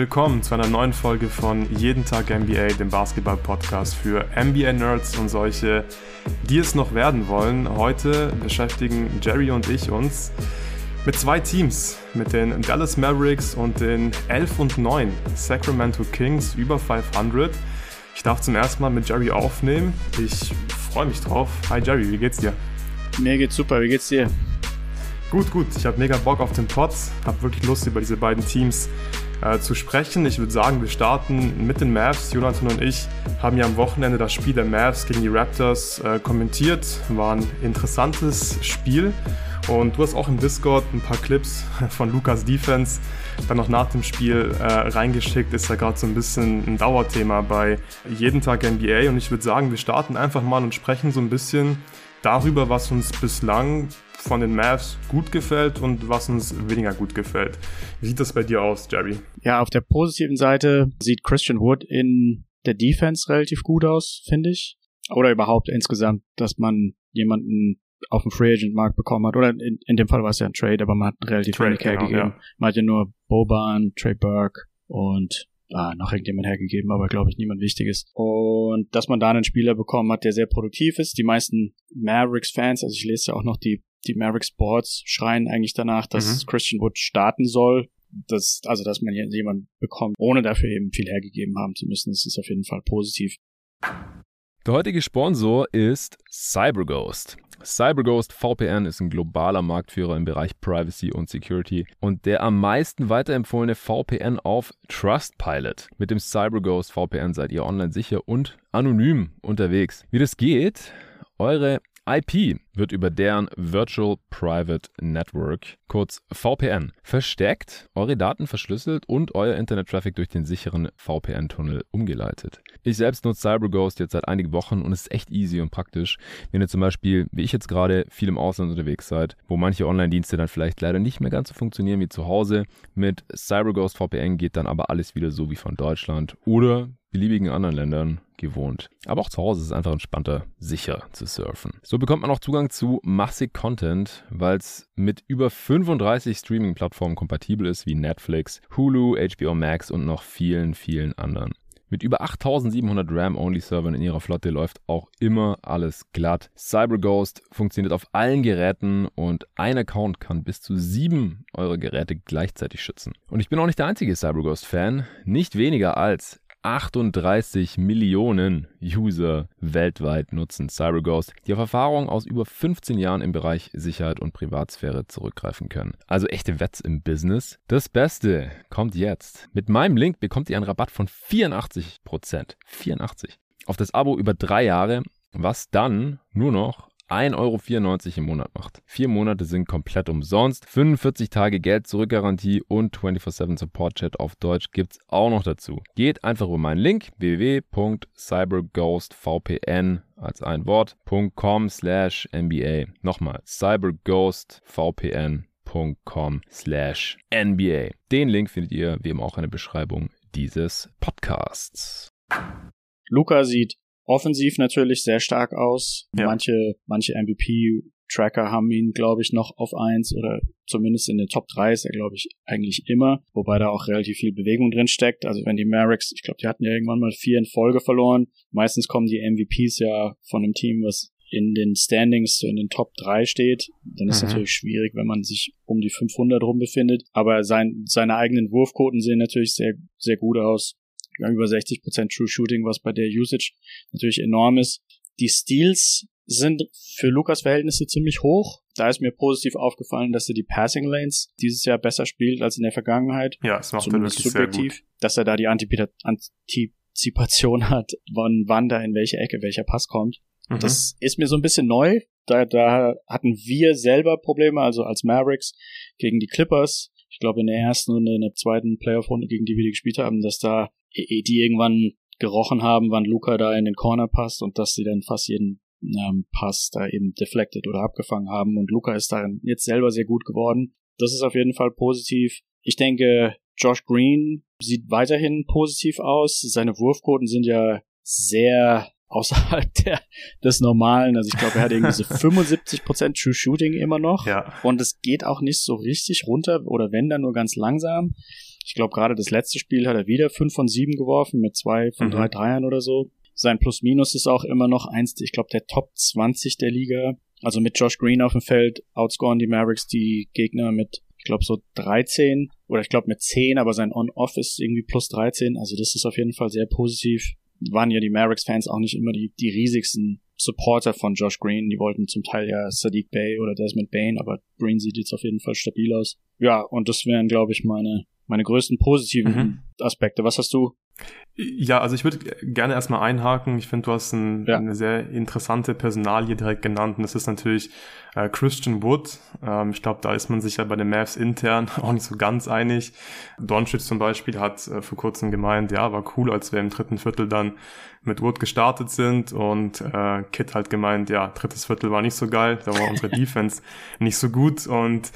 willkommen zu einer neuen Folge von Jeden Tag NBA, dem Basketball-Podcast für NBA-Nerds und solche, die es noch werden wollen. Heute beschäftigen Jerry und ich uns mit zwei Teams, mit den Dallas Mavericks und den 11 und 9 Sacramento Kings über 500. Ich darf zum ersten Mal mit Jerry aufnehmen. Ich freue mich drauf. Hi Jerry, wie geht's dir? Mir geht's super, wie geht's dir? Gut, gut. Ich habe mega Bock auf den Pod. Habe wirklich Lust, über diese beiden Teams äh, zu sprechen. Ich würde sagen, wir starten mit den Mavs. Jonathan und ich haben ja am Wochenende das Spiel der Mavs gegen die Raptors äh, kommentiert. War ein interessantes Spiel. Und du hast auch im Discord ein paar Clips von Lukas Defense dann noch nach dem Spiel äh, reingeschickt. Ist ja gerade so ein bisschen ein Dauerthema bei jeden Tag NBA. Und ich würde sagen, wir starten einfach mal und sprechen so ein bisschen darüber, was uns bislang von den Mavs gut gefällt und was uns weniger gut gefällt. Wie sieht das bei dir aus, Jerry? Ja, auf der positiven Seite sieht Christian Wood in der Defense relativ gut aus, finde ich. Oder überhaupt insgesamt, dass man jemanden auf dem Free Agent Markt bekommen hat. Oder in, in dem Fall war es ja ein Trade, aber man hat relativ Trade, wenig hergegeben. Genau, ja. Man hat ja nur Boban, Trey Burke und ah, noch irgendjemand hergegeben, aber glaube ich niemand Wichtiges. Und dass man da einen Spieler bekommen hat, der sehr produktiv ist. Die meisten Mavericks-Fans, also ich lese ja auch noch die, die Mavericks Boards, schreien eigentlich danach, dass mhm. Christian Wood starten soll. Das, also, dass man jemanden bekommt, ohne dafür eben viel hergegeben haben zu müssen, das ist auf jeden Fall positiv. Der heutige Sponsor ist CyberGhost. CyberGhost VPN ist ein globaler Marktführer im Bereich Privacy und Security und der am meisten weiterempfohlene VPN auf Trustpilot. Mit dem CyberGhost VPN seid ihr online sicher und anonym unterwegs. Wie das geht? Eure IP wird über deren Virtual Private Network, kurz VPN, versteckt, eure Daten verschlüsselt und euer Internet-Traffic durch den sicheren VPN-Tunnel umgeleitet. Ich selbst nutze CyberGhost jetzt seit einigen Wochen und es ist echt easy und praktisch, wenn ihr zum Beispiel, wie ich jetzt gerade, viel im Ausland unterwegs seid, wo manche Online-Dienste dann vielleicht leider nicht mehr ganz so funktionieren wie zu Hause. Mit CyberGhost VPN geht dann aber alles wieder so wie von Deutschland oder beliebigen anderen Ländern gewohnt. Aber auch zu Hause ist es einfach entspannter, sicher zu surfen. So bekommt man auch Zugang zu massig Content, weil es mit über 35 Streaming-Plattformen kompatibel ist, wie Netflix, Hulu, HBO Max und noch vielen, vielen anderen. Mit über 8700 RAM-Only-Servern in ihrer Flotte läuft auch immer alles glatt. CyberGhost funktioniert auf allen Geräten und ein Account kann bis zu sieben eurer Geräte gleichzeitig schützen. Und ich bin auch nicht der einzige CyberGhost-Fan. Nicht weniger als 38 Millionen User weltweit nutzen CyberGhost, die auf Erfahrungen aus über 15 Jahren im Bereich Sicherheit und Privatsphäre zurückgreifen können. Also echte Wets im Business. Das Beste kommt jetzt. Mit meinem Link bekommt ihr einen Rabatt von 84%. 84. Auf das Abo über drei Jahre, was dann nur noch 1,94 Euro im Monat macht. Vier Monate sind komplett umsonst. 45 Tage Geld zurückgarantie und 24-7 Support Chat auf Deutsch gibt's auch noch dazu. Geht einfach über meinen Link www.cyberghostvpn als ein Wort.com slash NBA. Nochmal cyberghostvpn.com slash NBA. Den Link findet ihr wie immer auch in der Beschreibung dieses Podcasts. Luca sieht offensiv natürlich sehr stark aus. Ja. Manche, manche MVP-Tracker haben ihn, glaube ich, noch auf eins oder zumindest in den Top 3 ist er, glaube ich, eigentlich immer, wobei da auch relativ viel Bewegung drin steckt. Also wenn die Mavericks, ich glaube, die hatten ja irgendwann mal vier in Folge verloren. Meistens kommen die MVPs ja von einem Team, was in den Standings so in den Top 3 steht, dann ist es mhm. natürlich schwierig, wenn man sich um die 500 rum befindet. Aber sein, seine eigenen Wurfquoten sehen natürlich sehr, sehr gut aus ja, über 60% True Shooting, was bei der Usage natürlich enorm ist. Die Steals sind für Lukas Verhältnisse ziemlich hoch. Da ist mir positiv aufgefallen, dass er die Passing Lanes dieses Jahr besser spielt als in der Vergangenheit. Ja, es macht Zumindest er wirklich subjektiv, sehr gut. dass er da die Antizipation hat, wann, wann da in welche Ecke welcher Pass kommt. Mhm. Das ist mir so ein bisschen neu. Da, da hatten wir selber Probleme, also als Mavericks gegen die Clippers. Ich glaube in der ersten und in der zweiten Playoff-Runde, gegen die wir die gespielt haben, dass da die irgendwann gerochen haben, wann Luca da in den Corner passt und dass sie dann fast jeden ähm, Pass da eben deflected oder abgefangen haben und Luca ist da jetzt selber sehr gut geworden. Das ist auf jeden Fall positiv. Ich denke, Josh Green sieht weiterhin positiv aus. Seine Wurfquoten sind ja sehr außerhalb der, des Normalen. Also ich glaube, er hat irgendwie so 75% True Shooting immer noch. Ja. Und es geht auch nicht so richtig runter oder wenn dann nur ganz langsam. Ich glaube, gerade das letzte Spiel hat er wieder 5 von 7 geworfen mit zwei von mhm. drei Dreiern oder so. Sein Plus-Minus ist auch immer noch eins, ich glaube, der Top 20 der Liga. Also mit Josh Green auf dem Feld outscoren die Mavericks die Gegner mit, ich glaube, so 13 oder ich glaube mit 10, aber sein On-Off ist irgendwie plus 13. Also das ist auf jeden Fall sehr positiv. Waren ja die Mavericks-Fans auch nicht immer die, die riesigsten Supporter von Josh Green. Die wollten zum Teil ja Sadiq Bay oder Desmond Bain, aber Green sieht jetzt auf jeden Fall stabil aus. Ja, und das wären, glaube ich, meine, meine größten positiven mhm. Aspekte. Was hast du? Ja, also ich würde gerne erstmal einhaken. Ich finde, du hast ein, ja. eine sehr interessante Personalie direkt genannt. Und das ist natürlich äh, Christian Wood. Ähm, ich glaube, da ist man sich ja bei den Mavs intern auch nicht so ganz einig. Doncic zum Beispiel hat äh, vor kurzem gemeint, ja, war cool, als wir im dritten Viertel dann mit Wood gestartet sind. Und äh, Kit halt gemeint, ja, drittes Viertel war nicht so geil. Da war unsere Defense nicht so gut. Und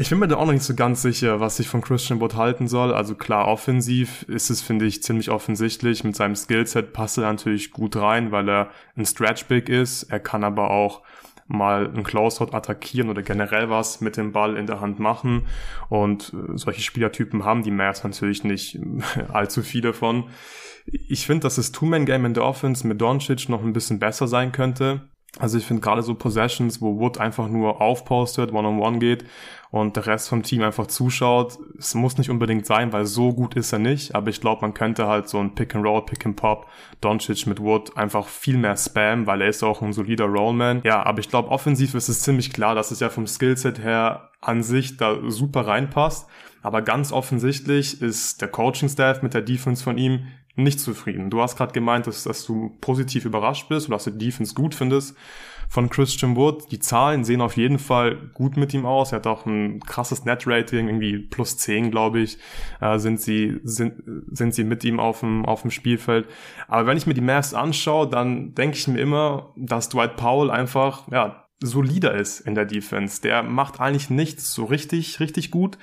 ich bin mir da auch noch nicht so ganz sicher, was ich von Christian Wood halten soll. Also klar, offensiv ist es, finde ich, ziemlich offensichtlich. Mit seinem Skillset passt er natürlich gut rein, weil er ein Stretch Big ist. Er kann aber auch mal einen Closeout attackieren oder generell was mit dem Ball in der Hand machen. Und äh, solche Spielertypen haben die Mavs natürlich nicht allzu viele von. Ich finde, dass das Two-Man-Game in der Offense mit Doncic noch ein bisschen besser sein könnte. Also ich finde gerade so Possessions, wo Wood einfach nur aufpostet, one-on-one -on -one geht und der Rest vom Team einfach zuschaut. Es muss nicht unbedingt sein, weil so gut ist er nicht, aber ich glaube, man könnte halt so ein Pick-and-Roll, Pick-and-Pop, Doncic mit Wood einfach viel mehr spam, weil er ist auch ein solider Rollman. Ja, aber ich glaube, offensiv ist es ziemlich klar, dass es ja vom Skillset her an sich da super reinpasst. Aber ganz offensichtlich ist der Coaching-Staff mit der Defense von ihm nicht zufrieden. Du hast gerade gemeint, dass, dass du positiv überrascht bist oder dass du Defense gut findest von Christian Wood. Die Zahlen sehen auf jeden Fall gut mit ihm aus. Er hat auch ein krasses Net-Rating, irgendwie plus 10, glaube ich, äh, sind sie, sind, sind sie mit ihm auf dem, auf dem Spielfeld. Aber wenn ich mir die Mavs anschaue, dann denke ich mir immer, dass Dwight Powell einfach, ja, solider ist in der Defense. Der macht eigentlich nichts so richtig, richtig gut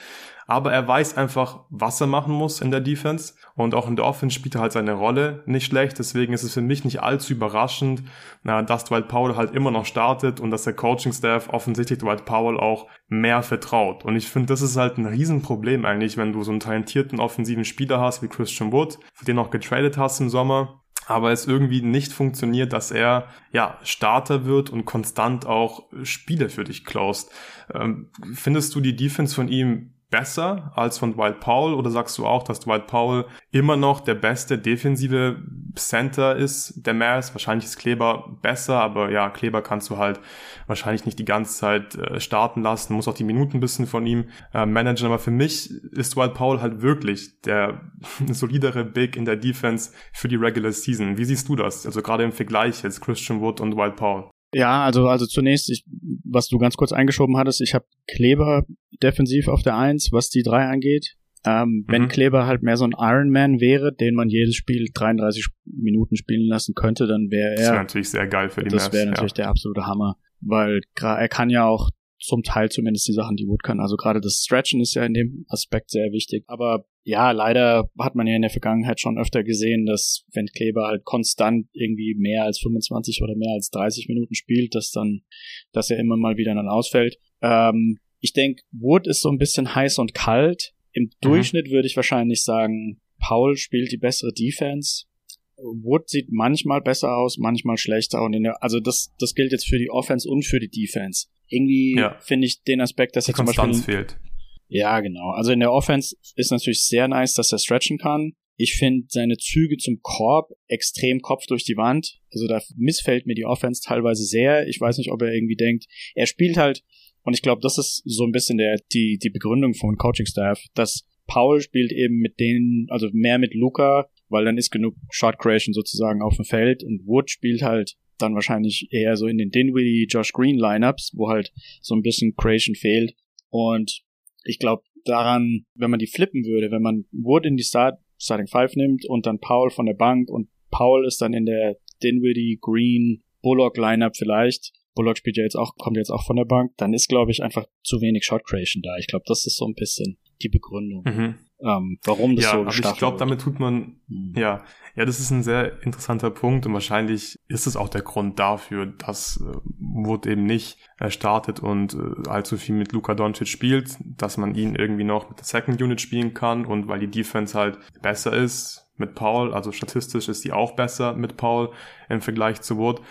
aber er weiß einfach, was er machen muss in der Defense und auch in der Offense spielt er halt seine Rolle nicht schlecht. Deswegen ist es für mich nicht allzu überraschend, dass Dwight Powell halt immer noch startet und dass der Coaching-Staff offensichtlich Dwight Powell auch mehr vertraut. Und ich finde, das ist halt ein Riesenproblem eigentlich, wenn du so einen talentierten offensiven Spieler hast wie Christian Wood, für den auch getradet hast im Sommer aber es irgendwie nicht funktioniert, dass er ja Starter wird und konstant auch Spiele für dich closed. Ähm, findest du die Defense von ihm besser als von Dwight Powell oder sagst du auch, dass Dwight Powell immer noch der beste defensive Center ist der Mavs? Wahrscheinlich ist Kleber besser, aber ja, Kleber kannst du halt wahrscheinlich nicht die ganze Zeit äh, starten lassen, muss auch die Minuten ein bisschen von ihm äh, managen, aber für mich ist Dwight Powell halt wirklich der solidere Big in der Defense für die Regular Season. Wie siehst du das? Also gerade im Vergleich jetzt Christian Wood und Dwight Powell. Ja, also also zunächst, ich, was du ganz kurz eingeschoben hattest, ich habe Kleber defensiv auf der Eins, was die drei angeht. Ähm, mhm. Wenn Kleber halt mehr so ein Ironman wäre, den man jedes Spiel 33 Minuten spielen lassen könnte, dann wäre er. Das wäre natürlich sehr geil für die Das wäre natürlich ja. der absolute Hammer, weil er kann ja auch zum Teil zumindest die Sachen, die Wood kann. Also gerade das Stretchen ist ja in dem Aspekt sehr wichtig. Aber ja, leider hat man ja in der Vergangenheit schon öfter gesehen, dass wenn Kleber halt konstant irgendwie mehr als 25 oder mehr als 30 Minuten spielt, dass dann, dass er immer mal wieder dann ausfällt. Ähm, ich denke, Wood ist so ein bisschen heiß und kalt. Im mhm. Durchschnitt würde ich wahrscheinlich sagen, Paul spielt die bessere Defense. Wood sieht manchmal besser aus, manchmal schlechter und in der, also das, das gilt jetzt für die Offense und für die Defense. Irgendwie ja. finde ich den Aspekt, dass die er zum Konstanz Beispiel fehlt. Ja, genau. Also in der Offense ist natürlich sehr nice, dass er stretchen kann. Ich finde seine Züge zum Korb extrem Kopf durch die Wand. Also da missfällt mir die Offense teilweise sehr. Ich weiß nicht, ob er irgendwie denkt, er spielt halt, und ich glaube, das ist so ein bisschen der, die, die Begründung von Coaching Staff, dass Paul spielt eben mit denen, also mehr mit Luca, weil dann ist genug Shot Creation sozusagen auf dem Feld und Wood spielt halt dann wahrscheinlich eher so in den Dinwiddie, Josh Green Lineups, wo halt so ein bisschen Creation fehlt. Und ich glaube daran, wenn man die flippen würde, wenn man Wood in die Start, Starting Five nimmt und dann Paul von der Bank und Paul ist dann in der Dinwiddie, Green, Bullock Lineup vielleicht. Bullock spielt ja jetzt auch, kommt jetzt auch von der Bank, dann ist, glaube ich, einfach zu wenig Shot Creation da. Ich glaube, das ist so ein bisschen die Begründung. Mhm. Ähm, warum das ja, so aber ich glaube, damit tut man, mhm. ja, ja, das ist ein sehr interessanter Punkt und wahrscheinlich ist es auch der Grund dafür, dass äh, Wood eben nicht äh, startet und äh, allzu viel mit Luka Doncic spielt, dass man ihn irgendwie noch mit der Second Unit spielen kann und weil die Defense halt besser ist mit Paul, also statistisch ist die auch besser mit Paul im Vergleich zu Wood.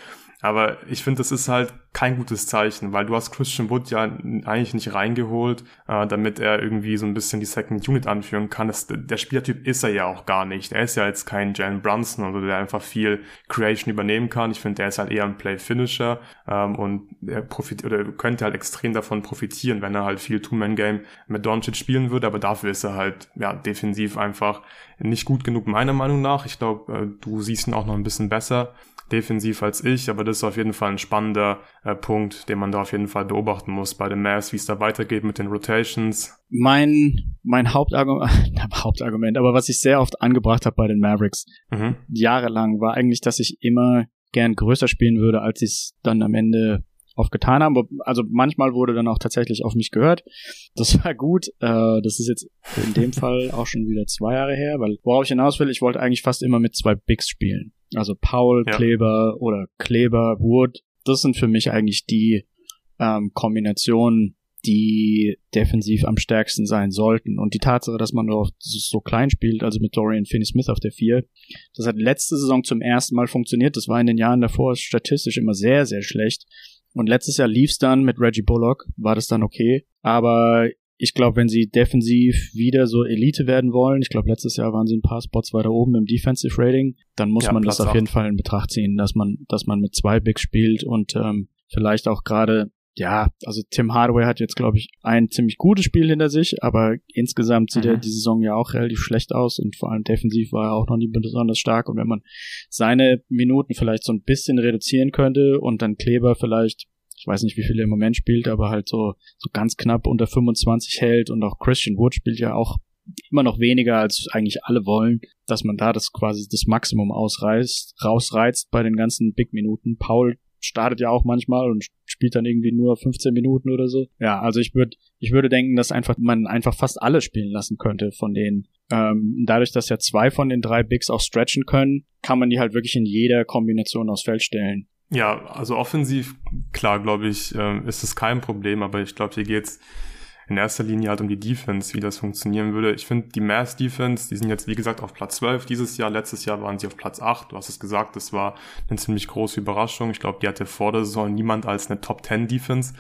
Aber ich finde, das ist halt kein gutes Zeichen, weil du hast Christian Wood ja eigentlich nicht reingeholt, äh, damit er irgendwie so ein bisschen die Second Unit anführen kann. Das, der Spielertyp ist er ja auch gar nicht. Er ist ja jetzt kein Jalen Brunson oder der einfach viel Creation übernehmen kann. Ich finde, er ist halt eher ein Play-Finisher ähm, und er profit oder könnte halt extrem davon profitieren, wenn er halt viel Two-Man-Game mit Doncic spielen würde. Aber dafür ist er halt ja defensiv einfach nicht gut genug meiner Meinung nach. Ich glaube, äh, du siehst ihn auch noch ein bisschen besser defensiv als ich, aber das ist auf jeden Fall ein spannender äh, Punkt, den man da auf jeden Fall beobachten muss bei den Mavs, wie es da weitergeht mit den Rotations. Mein, mein Hauptargument, Hauptargument, aber was ich sehr oft angebracht habe bei den Mavericks, mhm. jahrelang, war eigentlich, dass ich immer gern größer spielen würde, als ich es dann am Ende oft getan haben. Also manchmal wurde dann auch tatsächlich auf mich gehört. Das war gut. Äh, das ist jetzt in dem Fall auch schon wieder zwei Jahre her, weil worauf ich hinaus will, ich wollte eigentlich fast immer mit zwei Bigs spielen. Also Paul, ja. Kleber oder Kleber, Wood. Das sind für mich eigentlich die ähm, Kombinationen, die defensiv am stärksten sein sollten. Und die Tatsache, dass man nur so klein spielt, also mit Dorian Finney-Smith auf der 4, das hat letzte Saison zum ersten Mal funktioniert. Das war in den Jahren davor statistisch immer sehr, sehr schlecht. Und letztes Jahr lief's dann mit Reggie Bullock, war das dann okay. Aber ich glaube, wenn sie defensiv wieder so Elite werden wollen, ich glaube, letztes Jahr waren sie ein paar Spots weiter oben im Defensive Rating, dann muss ja, man Platz das auf 8. jeden Fall in Betracht ziehen, dass man, dass man mit zwei Bigs spielt und ähm, vielleicht auch gerade, ja, also Tim Hardaway hat jetzt, glaube ich, ein ziemlich gutes Spiel hinter sich, aber insgesamt sieht mhm. er die Saison ja auch relativ schlecht aus und vor allem defensiv war er auch noch nie besonders stark. Und wenn man seine Minuten vielleicht so ein bisschen reduzieren könnte und dann Kleber vielleicht ich weiß nicht, wie viel er im Moment spielt, aber halt so, so ganz knapp unter 25 hält und auch Christian Wood spielt ja auch immer noch weniger, als eigentlich alle wollen, dass man da das quasi das Maximum ausreißt, rausreizt bei den ganzen Big-Minuten. Paul startet ja auch manchmal und spielt dann irgendwie nur 15 Minuten oder so. Ja, also ich würde, ich würde denken, dass einfach man einfach fast alle spielen lassen könnte von denen. Ähm, dadurch, dass ja zwei von den drei Bigs auch stretchen können, kann man die halt wirklich in jeder Kombination aufs Feld stellen. Ja, also offensiv, klar, glaube ich, äh, ist es kein Problem, aber ich glaube, hier geht's in erster Linie halt um die Defense, wie das funktionieren würde. Ich finde, die Mass Defense, die sind jetzt, wie gesagt, auf Platz 12 dieses Jahr. Letztes Jahr waren sie auf Platz 8. Du hast es gesagt, das war eine ziemlich große Überraschung. Ich glaube, die hatte vor der Saison niemand als eine Top 10 Defense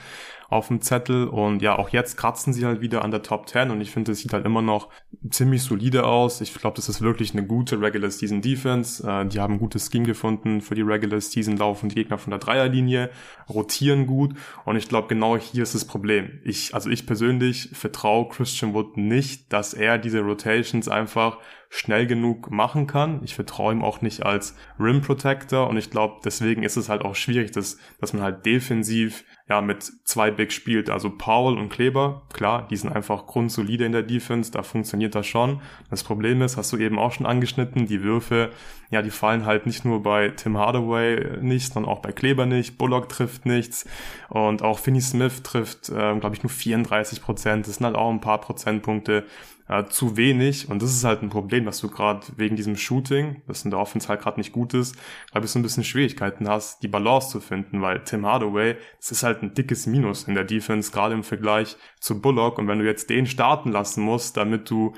auf dem Zettel. Und ja, auch jetzt kratzen sie halt wieder an der Top 10 und ich finde, es sieht halt immer noch ziemlich solide aus. Ich glaube, das ist wirklich eine gute Regular Season Defense. Äh, die haben ein gutes Scheme gefunden für die Regular Season, laufen die Gegner von der Dreierlinie, rotieren gut und ich glaube, genau hier ist das Problem. Ich, also ich persönlich vertraue Christian Wood nicht, dass er diese Rotations einfach schnell genug machen kann. Ich vertraue ihm auch nicht als Rim Protector und ich glaube, deswegen ist es halt auch schwierig, dass, dass man halt defensiv ja mit zwei Bigs spielt. Also Paul und Kleber, klar, die sind einfach grundsolide in der Defense, da funktioniert das schon. Das Problem ist, hast du eben auch schon angeschnitten, die Würfe, ja, die fallen halt nicht nur bei Tim Hardaway nicht, sondern auch bei Kleber nicht. Bullock trifft nichts und auch Finney Smith trifft, äh, glaube ich, nur 34 Prozent. Das sind halt auch ein paar Prozentpunkte äh, zu wenig. Und das ist halt ein Problem, dass du gerade wegen diesem Shooting, das in der Offense halt gerade nicht gut ist, glaube ich, so ein bisschen Schwierigkeiten hast, die Balance zu finden, weil Tim Hardaway, das ist halt ein dickes Minus in der Defense, gerade im Vergleich zu Bullock. Und wenn du jetzt den starten lassen musst, damit du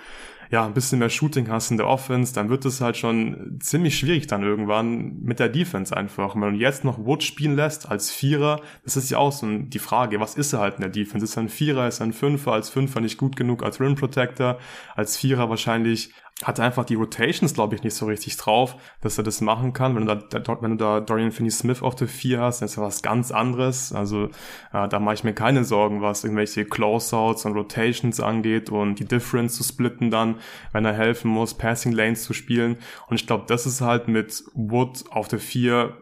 ja, ein bisschen mehr Shooting hast in der Offense, dann wird es halt schon ziemlich schwierig dann irgendwann mit der Defense einfach. Und wenn du jetzt noch Wood spielen lässt als Vierer, das ist ja auch so die Frage, was ist er halt in der Defense? Ist er ein Vierer, ist er ein Fünfer, als Fünfer nicht gut genug als Rim Protector, als Vierer wahrscheinlich hat einfach die Rotations, glaube ich, nicht so richtig drauf, dass er das machen kann. Wenn du da, wenn du da Dorian Finney-Smith auf der 4 hast, dann ist ja was ganz anderes. Also äh, da mache ich mir keine Sorgen, was irgendwelche Closeouts und Rotations angeht und die Difference zu splitten dann, wenn er helfen muss, Passing Lanes zu spielen. Und ich glaube, das ist halt mit Wood auf der 4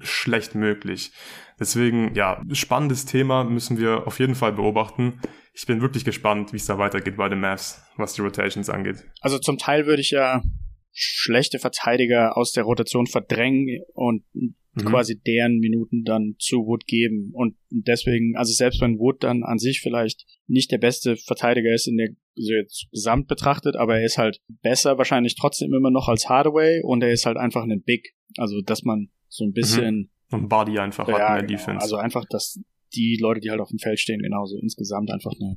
schlecht möglich. Deswegen, ja, spannendes Thema müssen wir auf jeden Fall beobachten ich bin wirklich gespannt, wie es da weitergeht bei den Mavs, was die Rotations angeht. Also zum Teil würde ich ja schlechte Verteidiger aus der Rotation verdrängen und mhm. quasi deren Minuten dann zu Wood geben. Und deswegen, also selbst wenn Wood dann an sich vielleicht nicht der beste Verteidiger ist in der so jetzt gesamt betrachtet, aber er ist halt besser wahrscheinlich trotzdem immer noch als Hardaway und er ist halt einfach ein Big. Also dass man so ein bisschen mhm. und Body einfach ja, hat in der genau. Defense. Also einfach, dass die Leute, die halt auf dem Feld stehen, genauso insgesamt einfach eine,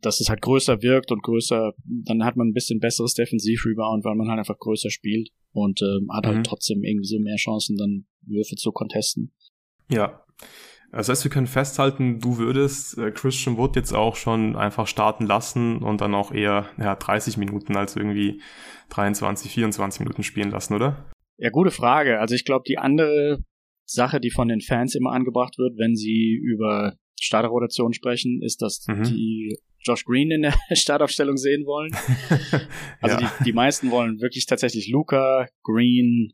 dass es halt größer wirkt und größer, dann hat man ein bisschen besseres Defensiv-Rebound, weil man halt einfach größer spielt und ähm, hat halt mhm. halt trotzdem irgendwie so mehr Chancen, dann Würfe zu contesten. Ja. Das heißt, wir können festhalten, du würdest äh, Christian Wood jetzt auch schon einfach starten lassen und dann auch eher ja, 30 Minuten als irgendwie 23, 24 Minuten spielen lassen, oder? Ja, gute Frage. Also ich glaube, die andere Sache, die von den Fans immer angebracht wird, wenn sie über Starterrotation sprechen, ist, dass mhm. die Josh Green in der Startaufstellung sehen wollen. Also ja. die, die meisten wollen wirklich tatsächlich Luca, Green,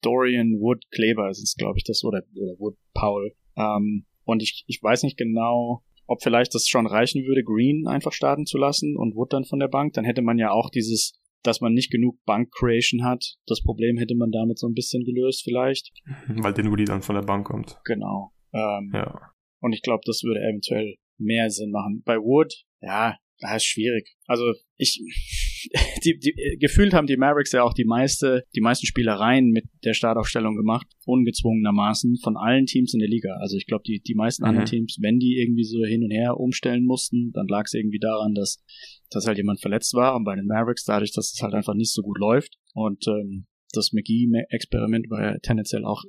Dorian, Wood, Kleber, ist glaube ich das, oder, oder Wood, Paul. Ähm, und ich, ich weiß nicht genau, ob vielleicht das schon reichen würde, Green einfach starten zu lassen und Wood dann von der Bank. Dann hätte man ja auch dieses dass man nicht genug Bank Creation hat. Das Problem hätte man damit so ein bisschen gelöst vielleicht. Weil den Woody dann von der Bank kommt. Genau. Ähm, ja. Und ich glaube, das würde eventuell mehr Sinn machen. Bei Wood, ja, das ist schwierig. Also ich, die, die, gefühlt haben die Mavericks ja auch die meiste, die meisten Spielereien mit der Startaufstellung gemacht, ungezwungenermaßen von allen Teams in der Liga. Also ich glaube, die, die meisten mhm. anderen Teams, wenn die irgendwie so hin und her umstellen mussten, dann lag es irgendwie daran, dass, dass halt jemand verletzt war. Und bei den Mavericks, dadurch, dass es halt einfach nicht so gut läuft und ähm, das McGee-Experiment war ja tendenziell auch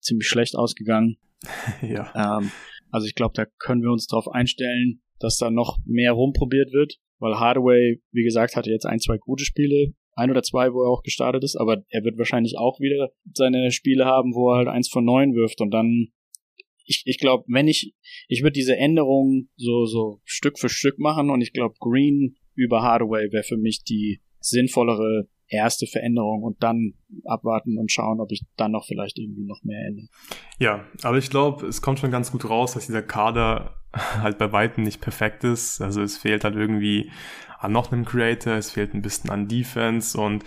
ziemlich schlecht ausgegangen. ja. Ähm, also ich glaube, da können wir uns darauf einstellen, dass da noch mehr rumprobiert wird, weil Hardaway, wie gesagt, hatte jetzt ein, zwei gute Spiele, ein oder zwei, wo er auch gestartet ist, aber er wird wahrscheinlich auch wieder seine Spiele haben, wo er halt eins von neun wirft. Und dann ich, ich glaube, wenn ich, ich würde diese Änderungen so, so Stück für Stück machen. Und ich glaube, Green über Hardaway wäre für mich die sinnvollere erste Veränderung. Und dann abwarten und schauen, ob ich dann noch vielleicht irgendwie noch mehr ändere. Ja, aber ich glaube, es kommt schon ganz gut raus, dass dieser Kader halt bei weitem nicht perfekt ist. Also es fehlt halt irgendwie an noch einem Creator, es fehlt ein bisschen an Defense und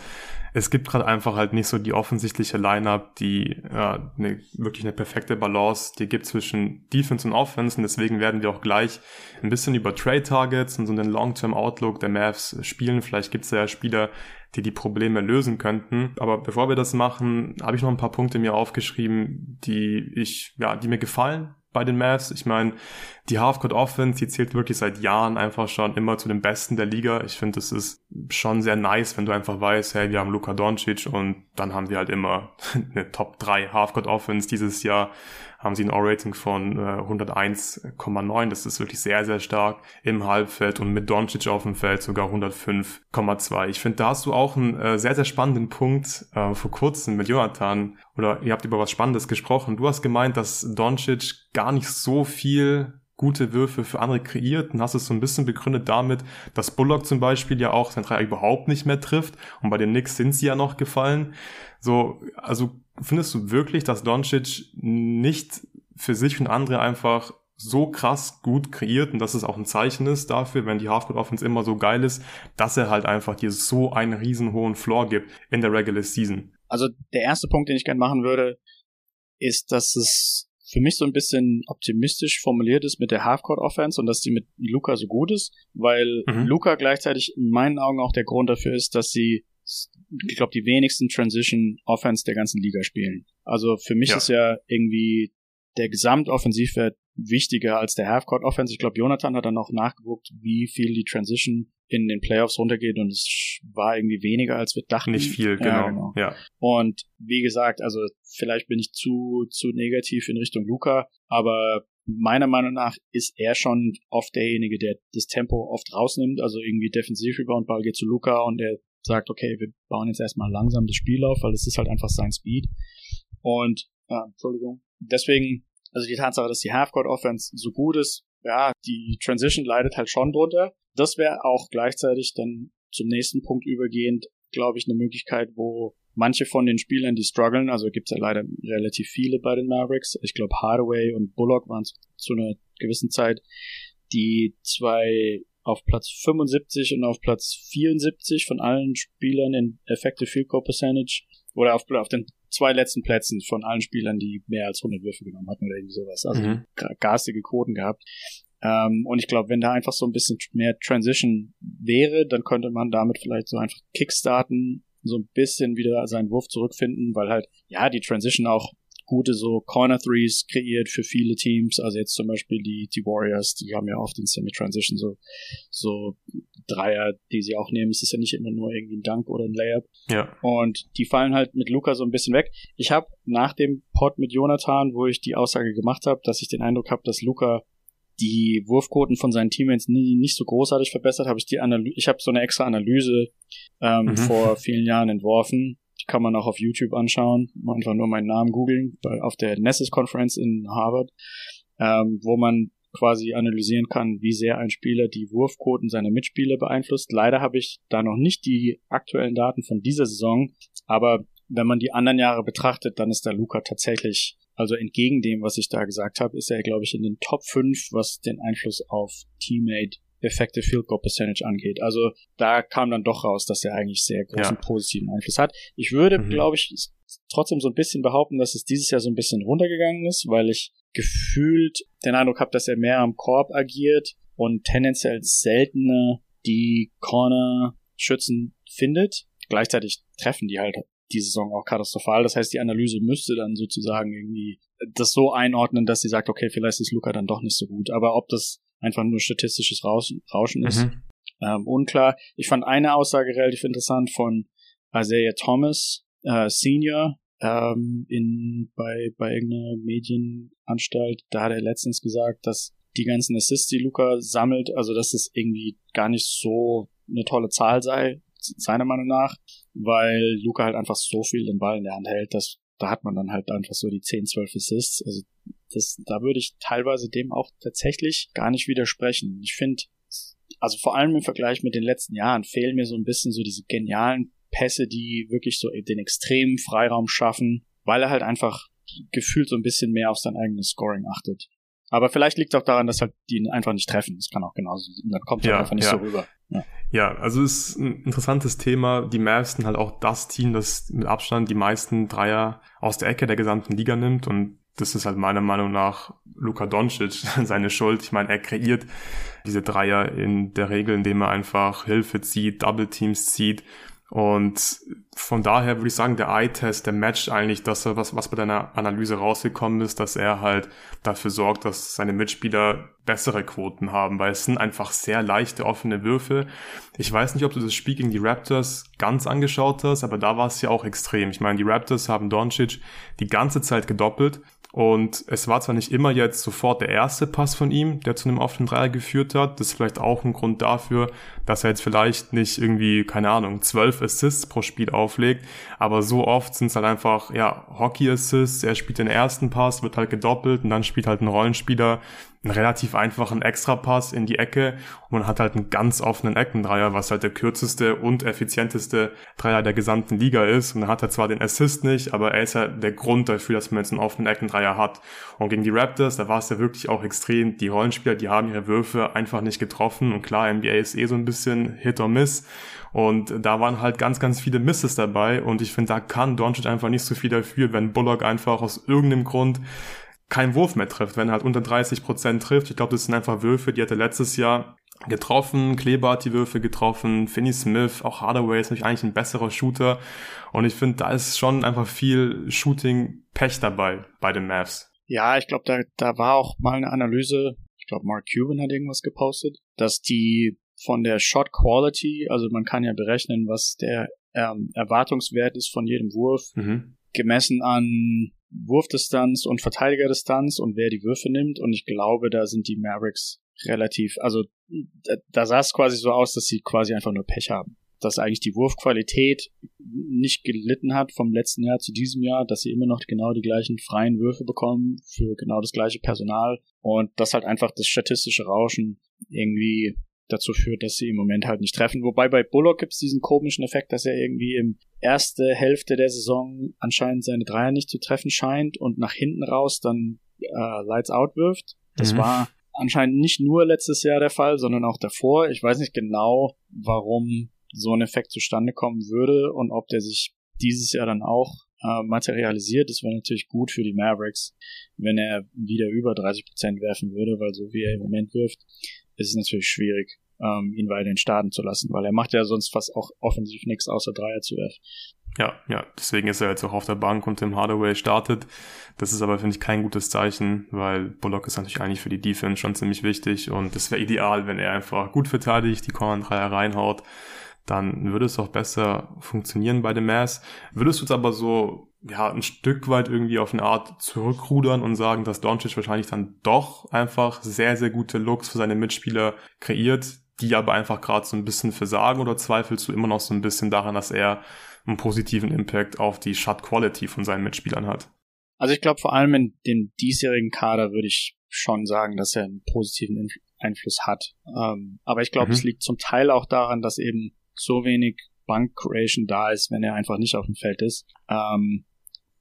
es gibt gerade einfach halt nicht so die offensichtliche Lineup, die ja, eine, wirklich eine perfekte Balance die gibt zwischen Defense und Offense und deswegen werden wir auch gleich ein bisschen über Trade Targets und so den Long-Term Outlook der Mavs spielen. Vielleicht gibt es ja Spieler, die die Probleme lösen könnten. Aber bevor wir das machen, habe ich noch ein paar Punkte mir aufgeschrieben, die ich, ja, die mir gefallen bei den Mavs. Ich meine, die Halfcourt Offense, die zählt wirklich seit Jahren einfach schon immer zu den Besten der Liga. Ich finde, es ist schon sehr nice, wenn du einfach weißt, hey, wir haben Luka Doncic und dann haben wir halt immer eine Top 3 Halfcourt Offense dieses Jahr haben sie ein O-Rating von äh, 101,9. Das ist wirklich sehr, sehr stark im Halbfeld und mit Doncic auf dem Feld sogar 105,2. Ich finde, da hast du auch einen äh, sehr, sehr spannenden Punkt äh, vor kurzem mit Jonathan oder ihr habt über was Spannendes gesprochen. Du hast gemeint, dass Doncic gar nicht so viel gute Würfe für andere kreiert und hast es so ein bisschen begründet damit, dass Bullock zum Beispiel ja auch sein Dreier überhaupt nicht mehr trifft und bei den Knicks sind sie ja noch gefallen. So, also findest du wirklich, dass Doncic nicht für sich und andere einfach so krass gut kreiert und dass es auch ein Zeichen ist dafür, wenn die Halfcourt Offense immer so geil ist, dass er halt einfach dir so einen riesen hohen Floor gibt in der Regular Season. Also der erste Punkt, den ich gerne machen würde, ist, dass es für mich so ein bisschen optimistisch formuliert ist mit der Halfcourt Offense und dass die mit Luca so gut ist, weil mhm. Luca gleichzeitig in meinen Augen auch der Grund dafür ist, dass sie ich glaube, die wenigsten Transition Offense der ganzen Liga spielen. Also für mich ja. ist ja irgendwie der Gesamtoffensivwert wichtiger als der Halfcourt Offense. Ich glaube, Jonathan hat dann auch nachgeguckt, wie viel die Transition in den Playoffs runtergeht und es war irgendwie weniger, als wir dachten. Nicht viel, genau. Ja, genau. ja. Und wie gesagt, also vielleicht bin ich zu, zu negativ in Richtung Luca, aber meiner Meinung nach ist er schon oft derjenige, der das Tempo oft rausnimmt. Also irgendwie defensiv über und Ball geht zu Luca und er sagt, okay, wir bauen jetzt erstmal langsam das Spiel auf, weil es ist halt einfach sein Speed. Und, ja, Entschuldigung. Deswegen, also die Tatsache, dass die Halfcourt Offense so gut ist, ja, die Transition leidet halt schon drunter. Das wäre auch gleichzeitig dann zum nächsten Punkt übergehend, glaube ich, eine Möglichkeit, wo manche von den Spielern, die strugglen, also gibt es ja leider relativ viele bei den Mavericks. Ich glaube, Hardaway und Bullock waren zu einer gewissen Zeit die zwei auf Platz 75 und auf Platz 74 von allen Spielern in Effective Field Goal Percentage oder auf, auf den zwei letzten Plätzen von allen Spielern, die mehr als 100 Würfe genommen hatten oder irgendwie sowas. Also mhm. garstige Quoten gehabt. Ähm, und ich glaube, wenn da einfach so ein bisschen mehr Transition wäre, dann könnte man damit vielleicht so einfach kickstarten, so ein bisschen wieder seinen Wurf zurückfinden, weil halt, ja, die Transition auch gute so Corner Threes kreiert für viele Teams. Also jetzt zum Beispiel die, die Warriors, die haben ja oft in Semi-Transition so, so Dreier, die sie auch nehmen. Es ist ja nicht immer nur irgendwie ein Dunk oder ein Layup. Ja. Und die fallen halt mit Luca so ein bisschen weg. Ich habe nach dem Pod mit Jonathan, wo ich die Aussage gemacht habe, dass ich den Eindruck habe, dass Luca die Wurfquoten von seinen Teammates nie, nicht so großartig verbessert, habe ich die Analyse, ich habe so eine extra Analyse ähm, mhm. vor vielen Jahren entworfen, kann man auch auf YouTube anschauen. Einfach nur meinen Namen googeln, auf der Nessus Conference in Harvard, ähm, wo man quasi analysieren kann, wie sehr ein Spieler die Wurfquoten seiner Mitspieler beeinflusst. Leider habe ich da noch nicht die aktuellen Daten von dieser Saison, aber wenn man die anderen Jahre betrachtet, dann ist der Luca tatsächlich, also entgegen dem, was ich da gesagt habe, ist er, glaube ich, in den Top 5, was den Einfluss auf Teammate Effective Field Goal Percentage angeht. Also da kam dann doch raus, dass er eigentlich sehr großen ja. positiven Einfluss hat. Ich würde, mhm. glaube ich, trotzdem so ein bisschen behaupten, dass es dieses Jahr so ein bisschen runtergegangen ist, weil ich gefühlt den Eindruck habe, dass er mehr am Korb agiert und tendenziell seltener die Corner-Schützen findet. Gleichzeitig treffen die halt die Saison auch katastrophal. Das heißt, die Analyse müsste dann sozusagen irgendwie das so einordnen, dass sie sagt, okay, vielleicht ist Luca dann doch nicht so gut. Aber ob das einfach nur statistisches Rauschen, Rauschen ist. Mhm. Ähm, unklar. Ich fand eine Aussage relativ interessant von Isaiah Thomas, äh, Senior, ähm, in, bei, bei irgendeiner Medienanstalt. Da hat er letztens gesagt, dass die ganzen Assists, die Luca sammelt, also dass es irgendwie gar nicht so eine tolle Zahl sei, seiner Meinung nach, weil Luca halt einfach so viel den Ball in der Hand hält, dass da hat man dann halt einfach so die 10, 12 Assists. Also das, da würde ich teilweise dem auch tatsächlich gar nicht widersprechen. Ich finde, also vor allem im Vergleich mit den letzten Jahren fehlen mir so ein bisschen so diese genialen Pässe, die wirklich so den extremen Freiraum schaffen, weil er halt einfach gefühlt so ein bisschen mehr auf sein eigenes Scoring achtet. Aber vielleicht liegt es auch daran, dass halt die ihn einfach nicht treffen. Das kann auch genauso. Dann kommt er ja, einfach nicht ja. so rüber. Ja. ja, also ist ein interessantes Thema. Die Mavs sind halt auch das Team, das mit Abstand die meisten Dreier aus der Ecke der gesamten Liga nimmt und das ist halt meiner Meinung nach Luka Doncic seine Schuld. Ich meine, er kreiert diese Dreier in der Regel, indem er einfach Hilfe zieht, Double Teams zieht und von daher würde ich sagen, der Eye-Test, der matcht eigentlich das, was, was bei deiner Analyse rausgekommen ist, dass er halt dafür sorgt, dass seine Mitspieler bessere Quoten haben, weil es sind einfach sehr leichte offene Würfe. Ich weiß nicht, ob du das Spiel gegen die Raptors ganz angeschaut hast, aber da war es ja auch extrem. Ich meine, die Raptors haben Doncic die ganze Zeit gedoppelt und es war zwar nicht immer jetzt sofort der erste Pass von ihm, der zu einem offenen Dreier geführt hat. Das ist vielleicht auch ein Grund dafür, dass er jetzt vielleicht nicht irgendwie, keine Ahnung, zwölf Assists pro Spiel auflegt. Aber so oft sind es halt einfach, ja, Hockey-Assists. Er spielt den ersten Pass, wird halt gedoppelt und dann spielt halt ein Rollenspieler einen relativ einfachen Extrapass in die Ecke und man hat halt einen ganz offenen Eckendreier, was halt der kürzeste und effizienteste Dreier der gesamten Liga ist. Und dann hat er zwar den Assist nicht, aber er ist ja der Grund dafür, dass man jetzt einen offenen Eckendreier hat. Und gegen die Raptors, da war es ja wirklich auch extrem. Die Rollenspieler, die haben ihre Würfe einfach nicht getroffen. Und klar, NBA ist eh so ein bisschen Hit or Miss. Und da waren halt ganz, ganz viele Misses dabei. Und ich finde, da kann Doncic einfach nicht so viel dafür, wenn Bullock einfach aus irgendeinem Grund keinen Wurf mehr trifft, wenn er halt unter 30 Prozent trifft. Ich glaube, das sind einfach Würfe, die hat er letztes Jahr getroffen, Kleber hat die Würfe getroffen, Finney Smith, auch Hardaway ist natürlich eigentlich ein besserer Shooter und ich finde, da ist schon einfach viel Shooting-Pech dabei bei den Mavs. Ja, ich glaube, da, da war auch mal eine Analyse, ich glaube, Mark Cuban hat irgendwas gepostet, dass die von der Shot Quality, also man kann ja berechnen, was der ähm, Erwartungswert ist von jedem Wurf, mhm. gemessen an Wurfdistanz und Verteidigerdistanz und wer die Würfe nimmt. Und ich glaube, da sind die Mavericks relativ, also da, da sah es quasi so aus, dass sie quasi einfach nur Pech haben. Dass eigentlich die Wurfqualität nicht gelitten hat vom letzten Jahr zu diesem Jahr, dass sie immer noch genau die gleichen freien Würfe bekommen für genau das gleiche Personal und dass halt einfach das statistische Rauschen irgendwie dazu führt, dass sie im Moment halt nicht treffen. Wobei bei Bullock gibt es diesen komischen Effekt, dass er irgendwie im erste Hälfte der Saison anscheinend seine Dreier nicht zu treffen scheint und nach hinten raus dann äh, Lights Out wirft. Das mhm. war anscheinend nicht nur letztes Jahr der Fall, sondern auch davor. Ich weiß nicht genau, warum so ein Effekt zustande kommen würde und ob der sich dieses Jahr dann auch äh, materialisiert. Das wäre natürlich gut für die Mavericks, wenn er wieder über 30 Prozent werfen würde, weil so wie er im Moment wirft, ist es natürlich schwierig, ähm, ihn weiterhin starten zu lassen, weil er macht ja sonst fast auch offensiv nichts außer Dreier zu werfen. Ja, ja, deswegen ist er jetzt auch auf der Bank und Tim Hardaway startet. Das ist aber, finde ich, kein gutes Zeichen, weil Bullock ist natürlich eigentlich für die Defense schon ziemlich wichtig und es wäre ideal, wenn er einfach gut verteidigt, die Corner-Dreier reinhaut dann würde es auch besser funktionieren bei dem Mass. Würdest du jetzt aber so ja, ein Stück weit irgendwie auf eine Art zurückrudern und sagen, dass Doncic wahrscheinlich dann doch einfach sehr, sehr gute Looks für seine Mitspieler kreiert, die aber einfach gerade so ein bisschen versagen oder zweifelst du immer noch so ein bisschen daran, dass er einen positiven Impact auf die Shot Quality von seinen Mitspielern hat? Also ich glaube vor allem in dem diesjährigen Kader würde ich schon sagen, dass er einen positiven Einfluss hat. Ähm, aber ich glaube, mhm. es liegt zum Teil auch daran, dass eben so wenig Bank Creation da ist, wenn er einfach nicht auf dem Feld ist. Ähm,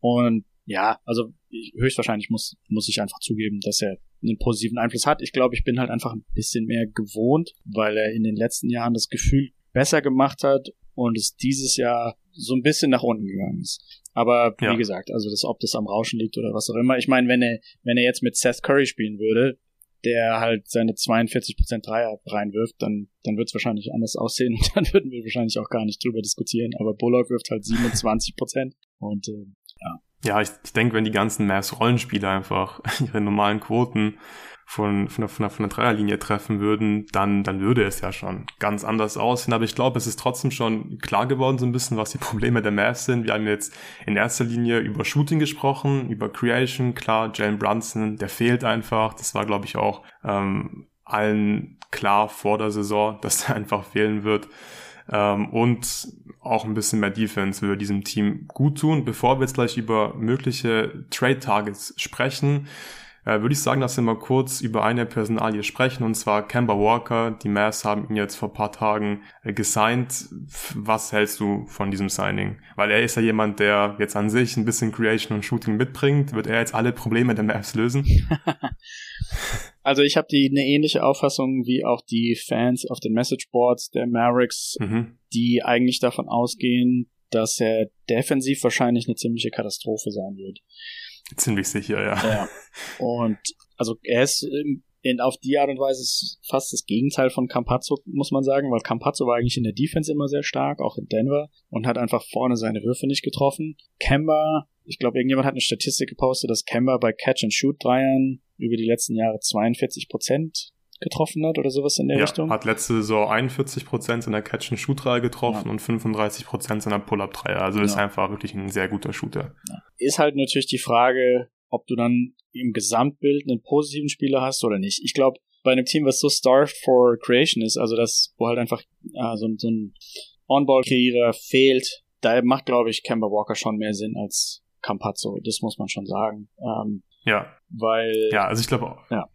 und ja, also höchstwahrscheinlich muss, muss ich einfach zugeben, dass er einen positiven Einfluss hat. Ich glaube, ich bin halt einfach ein bisschen mehr gewohnt, weil er in den letzten Jahren das Gefühl besser gemacht hat und es dieses Jahr so ein bisschen nach unten gegangen ist. Aber wie ja. gesagt, also das, ob das am Rauschen liegt oder was auch immer. Ich meine, wenn er, wenn er jetzt mit Seth Curry spielen würde, der halt seine 42% Dreier reinwirft, dann, dann wird es wahrscheinlich anders aussehen dann würden wir wahrscheinlich auch gar nicht drüber diskutieren. Aber Bullock wirft halt 27% und äh, ja. Ja, ich, ich denke, wenn die ganzen Mavs-Rollenspieler einfach ihre normalen Quoten von, von, der, von, der, von der Dreierlinie treffen würden, dann, dann würde es ja schon ganz anders aussehen. Aber ich glaube, es ist trotzdem schon klar geworden, so ein bisschen, was die Probleme der Mavs sind. Wir haben jetzt in erster Linie über Shooting gesprochen, über Creation. Klar, Jalen Brunson, der fehlt einfach. Das war, glaube ich, auch ähm, allen klar vor der Saison, dass der einfach fehlen wird. Ähm, und auch ein bisschen mehr Defense würde diesem Team gut tun. Bevor wir jetzt gleich über mögliche Trade-Targets sprechen, äh, würde ich sagen, dass wir mal kurz über eine Personalie sprechen, und zwar Kemba Walker. Die Mavs haben ihn jetzt vor paar Tagen äh, gesigned. Was hältst du von diesem Signing? Weil er ist ja jemand, der jetzt an sich ein bisschen Creation und Shooting mitbringt. Wird er jetzt alle Probleme der Mavs lösen? also ich habe die eine ähnliche Auffassung wie auch die Fans auf den Messageboards der Mavericks, mhm. die eigentlich davon ausgehen, dass er defensiv wahrscheinlich eine ziemliche Katastrophe sein wird. Ziemlich sicher, ja. ja. Und also er ist in, auf die Art und Weise fast das Gegenteil von Campazzo, muss man sagen, weil Campazzo war eigentlich in der Defense immer sehr stark, auch in Denver, und hat einfach vorne seine Würfe nicht getroffen. Kemba, ich glaube, irgendjemand hat eine Statistik gepostet, dass Kemba bei Catch-and-Shoot-Dreiern über die letzten Jahre 42 Prozent getroffen hat oder sowas in der ja, Richtung. hat letzte Saison 41 Prozent in der Catch-and-Shoot-Reihe getroffen ja. und 35 Prozent in der Pull-Up-Reihe. Also ja. ist einfach wirklich ein sehr guter Shooter. Ist halt natürlich die Frage, ob du dann im Gesamtbild einen positiven Spieler hast oder nicht. Ich glaube, bei einem Team, was so starved for creation ist, also das, wo halt einfach äh, so, so ein On-Ball-Kreierer fehlt, da macht, glaube ich, Kemba Walker schon mehr Sinn als Campazzo. Das muss man schon sagen. Ähm, ja. Weil. Ja, also ich glaube auch. Ja.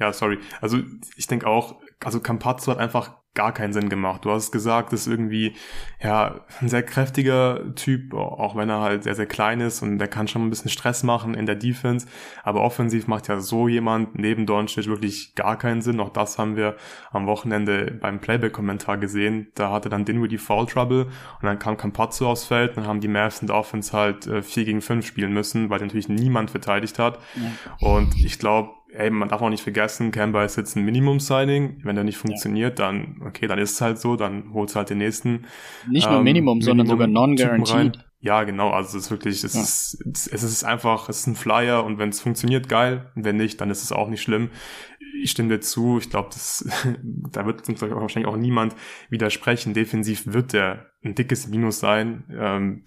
Ja, sorry. Also ich denke auch, also Campazzo hat einfach gar keinen Sinn gemacht. Du hast gesagt, ist irgendwie ja ein sehr kräftiger Typ, auch wenn er halt sehr sehr klein ist und der kann schon ein bisschen Stress machen in der Defense, aber offensiv macht ja so jemand neben Doncic wirklich gar keinen Sinn. Auch das haben wir am Wochenende beim Playback-Kommentar gesehen. Da hatte dann Dinwiddie Foul Trouble und dann kam Campazzo aufs Feld, dann haben die Mavs in der Offense halt äh, 4 gegen 5 spielen müssen, weil natürlich niemand verteidigt hat. Ja. Und ich glaube ey, man darf auch nicht vergessen, Kemba ist jetzt ein Minimum-Signing. Wenn der nicht funktioniert, ja. dann, okay, dann ist es halt so, dann holst du halt den nächsten. Nicht nur ähm, Minimum, ähm, sondern sogar non-guaranteed. Ja, genau, also es ist wirklich, es, ja. ist, es ist einfach, es ist ein Flyer und wenn es funktioniert, geil. Und wenn nicht, dann ist es auch nicht schlimm. Ich stimme dir zu, ich glaube, das, da wird uns wahrscheinlich auch niemand widersprechen. Defensiv wird der ein dickes Minus sein. Ähm,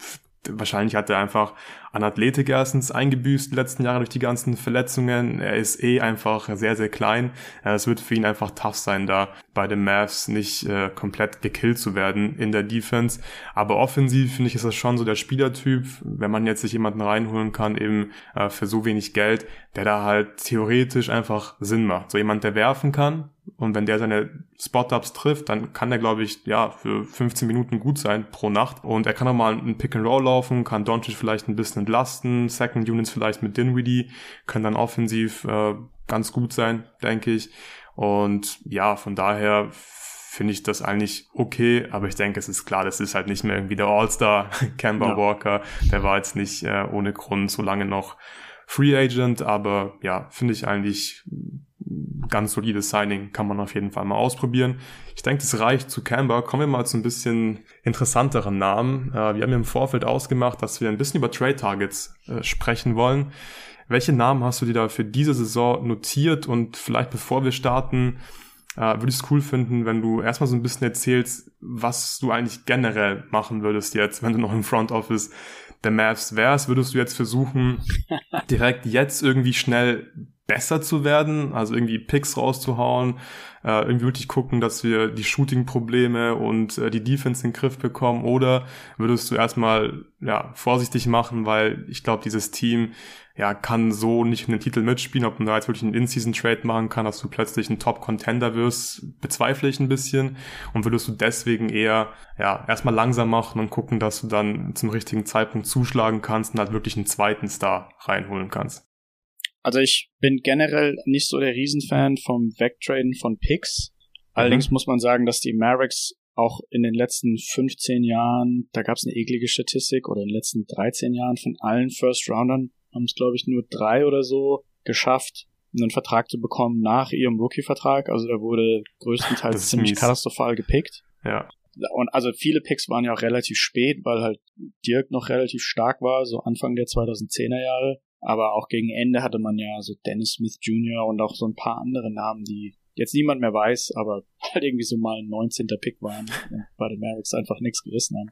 wahrscheinlich hat er einfach an Athletik erstens eingebüßt die letzten Jahre durch die ganzen Verletzungen. Er ist eh einfach sehr, sehr klein. Es wird für ihn einfach tough sein, da bei den Mavs nicht äh, komplett gekillt zu werden in der Defense. Aber offensiv finde ich, ist das schon so der Spielertyp, wenn man jetzt sich jemanden reinholen kann, eben äh, für so wenig Geld, der da halt theoretisch einfach Sinn macht. So jemand, der werfen kann, Und wenn der seine Spot-Ups trifft, dann kann er, glaube ich, ja, für 15 Minuten gut sein pro Nacht. Und er kann auch mal einen Pick-and-Roll laufen, kann Doncic vielleicht ein bisschen entlasten, Second Units vielleicht mit Dinwiddie, können dann offensiv äh, ganz gut sein, denke ich. Und ja, von daher finde ich das eigentlich okay, aber ich denke, es ist klar, das ist halt nicht mehr irgendwie der All-Star Kemba ja. Walker. Der war jetzt nicht äh, ohne Grund so lange noch Free Agent, aber ja, finde ich eigentlich ganz solides Signing, kann man auf jeden Fall mal ausprobieren. Ich denke, das reicht zu Kemba. Kommen wir mal zu ein bisschen interessanteren Namen. Äh, wir haben im Vorfeld ausgemacht, dass wir ein bisschen über Trade Targets äh, sprechen wollen. Welche Namen hast du dir da für diese Saison notiert? Und vielleicht bevor wir starten, äh, würde ich es cool finden, wenn du erstmal so ein bisschen erzählst, was du eigentlich generell machen würdest jetzt, wenn du noch im Front Office der Mavs wärst. Würdest du jetzt versuchen, direkt jetzt irgendwie schnell besser zu werden, also irgendwie Picks rauszuhauen, äh, irgendwie wirklich gucken, dass wir die Shooting-Probleme und äh, die Defense in den Griff bekommen. Oder würdest du erstmal ja vorsichtig machen, weil ich glaube, dieses Team ja kann so nicht um den Titel mitspielen, ob man da jetzt wirklich einen In-Season-Trade machen kann, dass du plötzlich ein Top-Contender wirst, bezweifle ich ein bisschen. Und würdest du deswegen eher ja erstmal langsam machen und gucken, dass du dann zum richtigen Zeitpunkt zuschlagen kannst und halt wirklich einen zweiten Star reinholen kannst. Also ich bin generell nicht so der Riesenfan vom Wegtraden von Picks. Allerdings mhm. muss man sagen, dass die Mavericks auch in den letzten 15 Jahren, da gab es eine eklige Statistik, oder in den letzten 13 Jahren von allen First-Roundern haben es, glaube ich, nur drei oder so geschafft, einen Vertrag zu bekommen nach ihrem Rookie-Vertrag. Also da wurde größtenteils ziemlich mies. katastrophal gepickt. Ja. Und also viele Picks waren ja auch relativ spät, weil halt Dirk noch relativ stark war, so Anfang der 2010er Jahre. Aber auch gegen Ende hatte man ja so Dennis Smith Jr. und auch so ein paar andere Namen, die jetzt niemand mehr weiß, aber halt irgendwie so mal ein 19. Pick waren und bei den Mavericks einfach nichts gerissen haben.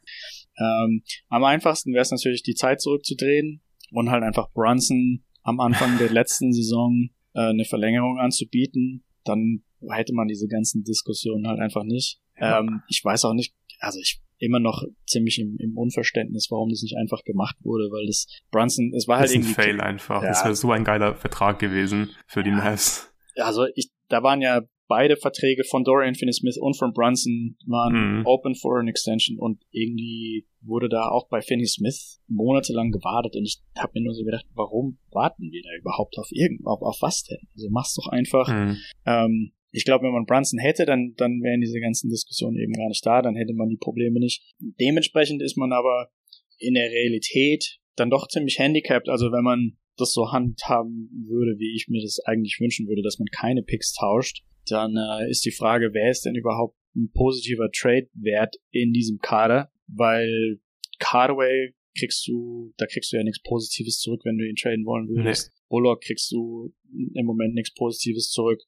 Ähm, am einfachsten wäre es natürlich, die Zeit zurückzudrehen und halt einfach Brunson am Anfang der letzten Saison äh, eine Verlängerung anzubieten. Dann hätte man diese ganzen Diskussionen halt einfach nicht. Ja. Ähm, ich weiß auch nicht, also ich immer noch ziemlich im, im Unverständnis, warum das nicht einfach gemacht wurde, weil das Brunson, es war halt das ist irgendwie. Ein Fail einfach. Ja. Das wäre so ein geiler Vertrag gewesen für die ja. Mavs. Also ich, da waren ja beide Verträge von Dorian Finney-Smith und von Brunson waren mhm. open for an extension und irgendwie wurde da auch bei Finney-Smith monatelang gewartet und ich habe mir nur so gedacht, warum warten wir da überhaupt auf irgend, auf, auf was denn? Also mach's doch einfach. Mhm. Ähm, ich glaube, wenn man Brunson hätte, dann, dann wären diese ganzen Diskussionen eben gar nicht da, dann hätte man die Probleme nicht. Dementsprechend ist man aber in der Realität dann doch ziemlich handicapped. Also wenn man das so handhaben würde, wie ich mir das eigentlich wünschen würde, dass man keine Picks tauscht, dann äh, ist die Frage, wer ist denn überhaupt ein positiver Trade-Wert in diesem Kader? Weil Cardaway kriegst du, da kriegst du ja nichts Positives zurück, wenn du ihn traden wollen würdest. Nee. Bullock kriegst du im Moment nichts Positives zurück.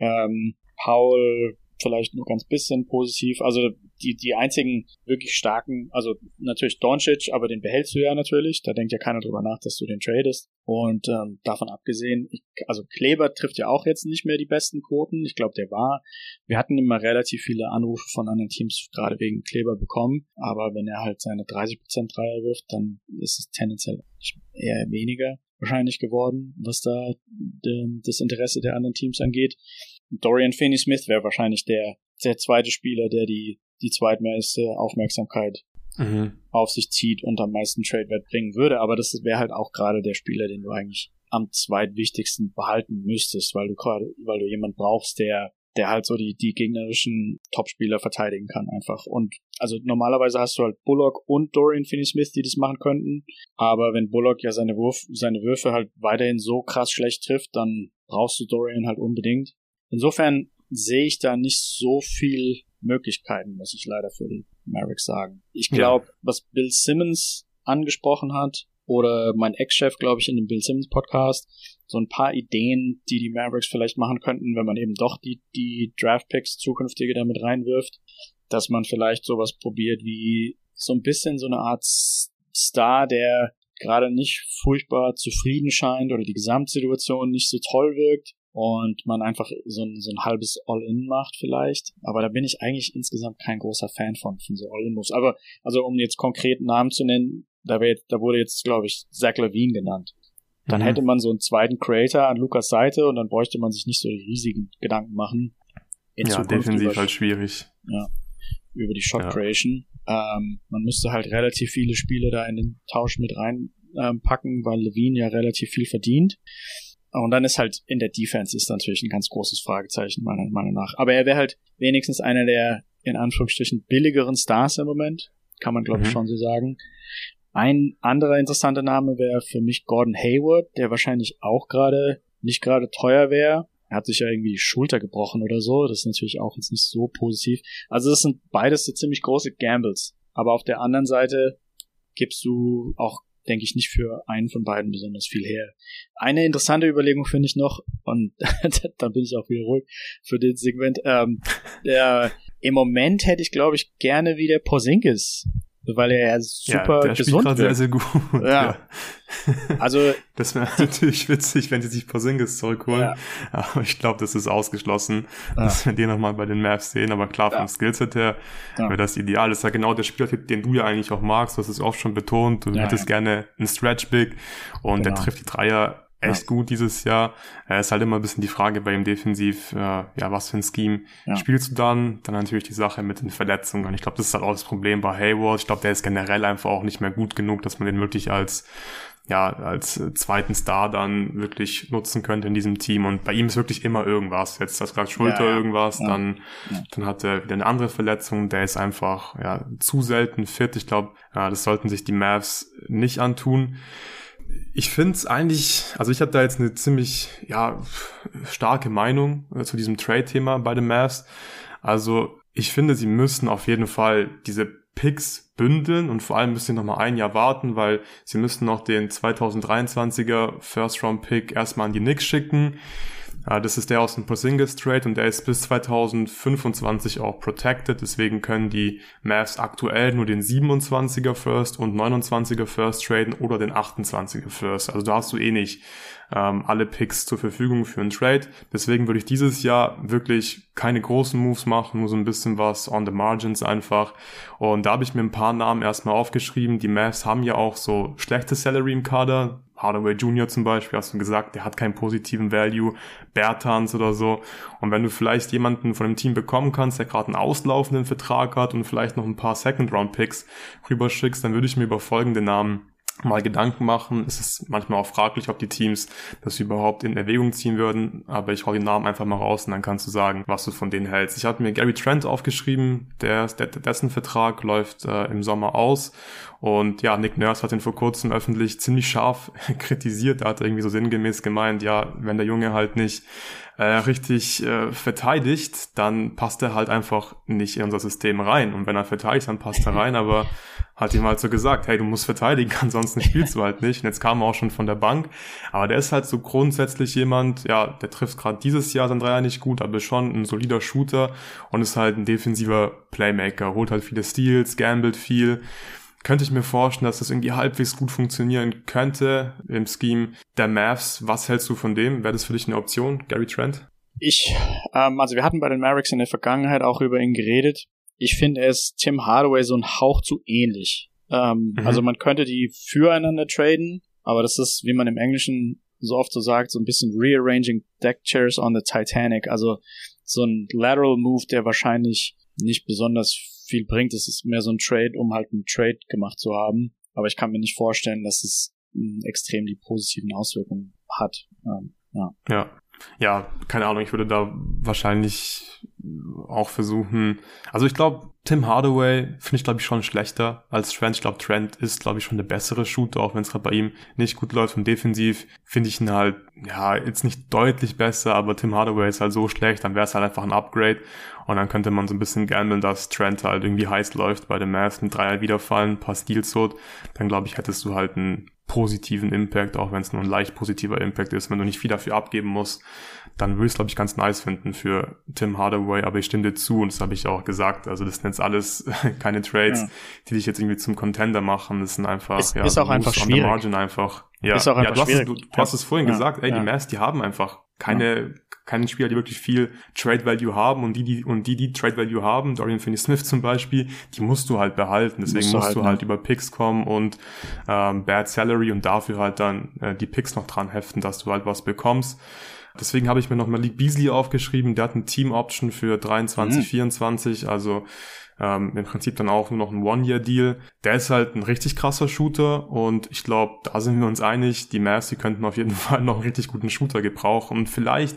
Ähm, Paul vielleicht nur ganz bisschen positiv. Also die, die einzigen wirklich starken, also natürlich Doncic, aber den behältst du ja natürlich. Da denkt ja keiner drüber nach, dass du den tradest. Und ähm, davon abgesehen, ich, also Kleber trifft ja auch jetzt nicht mehr die besten Quoten. Ich glaube, der war. Wir hatten immer relativ viele Anrufe von anderen Teams gerade wegen Kleber bekommen. Aber wenn er halt seine 30% Dreier wirft, dann ist es tendenziell eher weniger wahrscheinlich geworden, was da das Interesse der anderen Teams angeht. Dorian Finney-Smith wäre wahrscheinlich der, der zweite Spieler, der die, die zweitmeiste Aufmerksamkeit mhm. auf sich zieht und am meisten Trade-Wert bringen würde. Aber das wäre halt auch gerade der Spieler, den du eigentlich am zweitwichtigsten behalten müsstest, weil du gerade, weil du jemand brauchst, der der halt so die, die gegnerischen Topspieler verteidigen kann einfach. Und also normalerweise hast du halt Bullock und Dorian Finney-Smith, die das machen könnten. Aber wenn Bullock ja seine, Wurf, seine Würfe halt weiterhin so krass schlecht trifft, dann brauchst du Dorian halt unbedingt. Insofern sehe ich da nicht so viel Möglichkeiten, muss ich leider für die Mavericks sagen. Ich glaube, ja. was Bill Simmons angesprochen hat, oder mein Ex-Chef, glaube ich, in dem Bill Simmons Podcast, so ein paar Ideen, die die Mavericks vielleicht machen könnten, wenn man eben doch die, die Draft-Picks zukünftige damit reinwirft, dass man vielleicht sowas probiert wie so ein bisschen so eine Art Star, der gerade nicht furchtbar zufrieden scheint oder die Gesamtsituation nicht so toll wirkt, und man einfach so ein, so ein halbes All-In macht vielleicht. Aber da bin ich eigentlich insgesamt kein großer Fan von, von so All-In-Moves. Aber, also um jetzt konkreten Namen zu nennen, da, wär, da wurde jetzt, glaube ich, Zach Levine genannt. Dann mhm. hätte man so einen zweiten Creator an Lukas Seite und dann bräuchte man sich nicht so die riesigen Gedanken machen. in ja, Zukunft defensiv über, halt schwierig. Ja, über die Shot Ja. Creation. Ähm, man müsste halt relativ viele Spiele da in den Tausch mit reinpacken, ähm, weil Levine ja relativ viel verdient. Und dann ist halt in der Defense ist natürlich ein ganz großes Fragezeichen, meiner Meinung nach. Aber er wäre halt wenigstens einer der, in Anführungsstrichen, billigeren Stars im Moment. Kann man, glaube ich, Mhm. schon so sagen. Ein anderer interessanter Name wäre für mich Gordon Hayward, der wahrscheinlich auch gerade nicht gerade teuer wäre. Er hat sich ja irgendwie die Schulter gebrochen oder so. Das ist natürlich auch jetzt nicht so positiv. Also das sind beides so ziemlich große Gambles. Aber auf der anderen Seite gibst du auch, denke ich, nicht für einen von beiden besonders viel her. Eine interessante Überlegung finde ich noch, und dann bin ich auch wieder ruhig für den Segment, ähm, der, im Moment hätte ich, glaube ich, gerne wieder Porzingis, weil er ja super ja, der spielt gesund gerade sehr, sehr gut. Ja. Also Das wäre natürlich witzig, wenn sie sich Porzingis zurückholen. Ja. Aber ich glaube, das ist ausgeschlossen, Ja. dass wir den nochmal bei den Mavs sehen. Aber klar, vom Ja. Skillset her Ja. wäre das ideal. Das ist ja genau der Spielertyp, den du ja eigentlich auch magst. Hast es oft schon betont. Du Ja, hättest ja. gerne einen Stretch Big und der Genau. trifft die Dreier echt gut dieses Jahr. Er ist halt immer ein bisschen die Frage bei ihm defensiv, äh, ja, was für ein Scheme Ja. spielst du dann? Dann natürlich die Sache mit den Verletzungen. Ich glaube, das ist halt auch das Problem bei Hayward. Ich glaube, der ist generell einfach auch nicht mehr gut genug, dass man den wirklich als ja, als äh, zweiten Star dann wirklich nutzen könnte in diesem Team. Und bei ihm ist wirklich immer irgendwas. Jetzt du gerade Schulter Ja, ja. irgendwas, Ja. dann, Ja. dann hat er wieder eine andere Verletzung. Der ist einfach ja, zu selten fit. Ich glaube, ja, das sollten sich die Mavs nicht antun. Ich finde es eigentlich, also ich habe da jetzt eine ziemlich ja, starke Meinung äh, zu diesem Trade-Thema bei den Mavs. Also ich finde, sie müssen auf jeden Fall diese Picks bündeln und vor allem müssen sie noch mal ein Jahr warten, weil sie müssen noch den 2023er First-Round-Pick erstmal an die Knicks schicken. Ja, das ist der aus dem Porzingis Trade und der ist bis 2025 auch protected. Deswegen können die Mavs aktuell nur den 27er First und 29er First traden oder den 28er First. Also da hast du eh nicht ähm, alle Picks zur Verfügung für einen Trade. Deswegen würde ich dieses Jahr wirklich keine großen Moves machen, nur so ein bisschen was on the margins einfach. Und da habe ich mir ein paar Namen erstmal aufgeschrieben. Die Mavs haben ja auch so schlechte Salary im Kader. Hardaway Jr. zum Beispiel, hast du gesagt, der hat keinen positiven Value, Bertans oder so. Und wenn du vielleicht jemanden von dem Team bekommen kannst, der gerade einen auslaufenden Vertrag hat und vielleicht noch ein paar Second-Round-Picks rüberschickst, dann würde ich mir über folgende Namen mal Gedanken machen. Es ist manchmal auch fraglich, ob die Teams das überhaupt in Erwägung ziehen würden, aber ich hau die Namen einfach mal raus und dann kannst du sagen, was du von denen hältst. Ich habe mir Gary Trent aufgeschrieben, der, der dessen Vertrag läuft äh, im Sommer aus und ja, Nick Nurse hat ihn vor kurzem öffentlich ziemlich scharf kritisiert. Da hat er irgendwie so sinngemäß gemeint, ja, wenn der Junge halt nicht äh, richtig äh, verteidigt, dann passt er halt einfach nicht in unser System rein. Und wenn er verteidigt, dann passt er rein, aber hat ihm halt so gesagt, hey, du musst verteidigen, ansonsten spielst du halt nicht. Und jetzt kam er auch schon von der Bank. Aber der ist halt so grundsätzlich jemand, ja, der trifft gerade dieses Jahr sein Dreier nicht gut, aber ist schon ein solider Shooter und ist halt ein defensiver Playmaker, holt halt viele Steals, gambelt viel könnte ich mir vorstellen, dass das irgendwie halbwegs gut funktionieren könnte im Scheme der Mavs. Was hältst du von dem? Wäre das für dich eine Option, Gary Trent? Ich, ähm, also wir hatten bei den Mavericks in der Vergangenheit auch über ihn geredet. Ich finde, ist Tim Hardaway so ein Hauch zu ähnlich. Ähm, Mhm. Also man könnte die füreinander traden, aber das ist, wie man im Englischen so oft so sagt, so ein bisschen rearranging deck chairs on the Titanic. Also so ein lateral Move, der wahrscheinlich nicht besonders viel bringt. Es ist mehr so ein Trade, um halt einen Trade gemacht zu haben. Aber ich kann mir nicht vorstellen, dass es mm, extrem die positiven Auswirkungen hat. Ähm, ja. Ja. Ja, keine Ahnung, ich würde da wahrscheinlich auch versuchen. Also ich glaube, Tim Hardaway finde ich, glaube ich, schon schlechter als Trent. Ich glaube, Trent ist, glaube ich, schon der bessere Shooter, auch wenn es gerade bei ihm nicht gut läuft. Und defensiv finde ich ihn halt, ja, jetzt nicht deutlich besser, aber Tim Hardaway ist halt so schlecht, dann wäre es halt einfach ein Upgrade. Und dann könnte man so ein bisschen gambeln, dass Trent halt irgendwie heiß läuft bei den Mavs, ein Dreier wiederfallen, ein paar Steals holt. Dann glaube ich, hättest du halt einen positiven Impact, auch wenn es nur ein leicht positiver Impact ist, wenn du nicht viel dafür abgeben musst, dann würde ich es, glaube ich, ganz nice finden für Tim Hardaway, aber ich stimme dir zu und das habe ich auch gesagt. Also das sind jetzt alles keine Trades, Ja. die dich jetzt irgendwie zum Contender machen. Das sind einfach, Ist- ja, ist auch einfach schwierig. Margin einfach. Ja, Ist auch ja einfach du, hast es, schwierig. du, du hast es vorhin Ja, gesagt, ey, ja. die Mavs, die haben einfach keine, keine Spieler, die wirklich viel Trade Value haben und die, die, und die, die Trade Value haben, Dorian Finney-Smith zum Beispiel, die musst du halt behalten. Deswegen Musst musst, du du halt über Picks kommen und ähm, Bad Salary und dafür halt dann äh, die Picks noch dran heften, dass du halt was bekommst. Deswegen habe ich mir noch Malik Beasley aufgeschrieben. Der hat ein Team-Option für 23, mhm. 24. Also ähm, im Prinzip dann auch nur noch ein One-Year-Deal. Der ist halt ein richtig krasser Shooter und ich glaube, da sind wir uns einig, die Mavs, die könnten auf jeden Fall noch einen richtig guten Shooter gebrauchen und vielleicht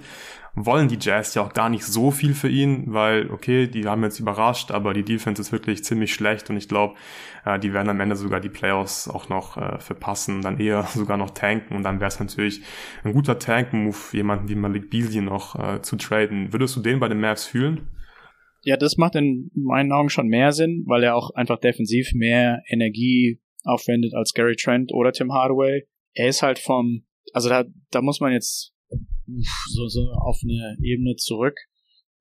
wollen die Jazz ja auch gar nicht so viel für ihn, weil, okay, die haben jetzt überrascht, aber die Defense ist wirklich ziemlich schlecht und ich glaube, äh, die werden am Ende sogar die Playoffs auch noch äh, verpassen, dann eher sogar noch tanken und dann wäre es natürlich ein guter Tank-Move, jemanden wie Malik Beasley noch äh, zu traden. Würdest du den bei den Mavs fühlen? Ja, das macht in meinen Augen schon mehr Sinn, weil er auch einfach defensiv mehr Energie aufwendet als Gary Trent oder Tim Hardaway. Er ist halt vom, also da, da muss man jetzt so, so auf eine Ebene zurück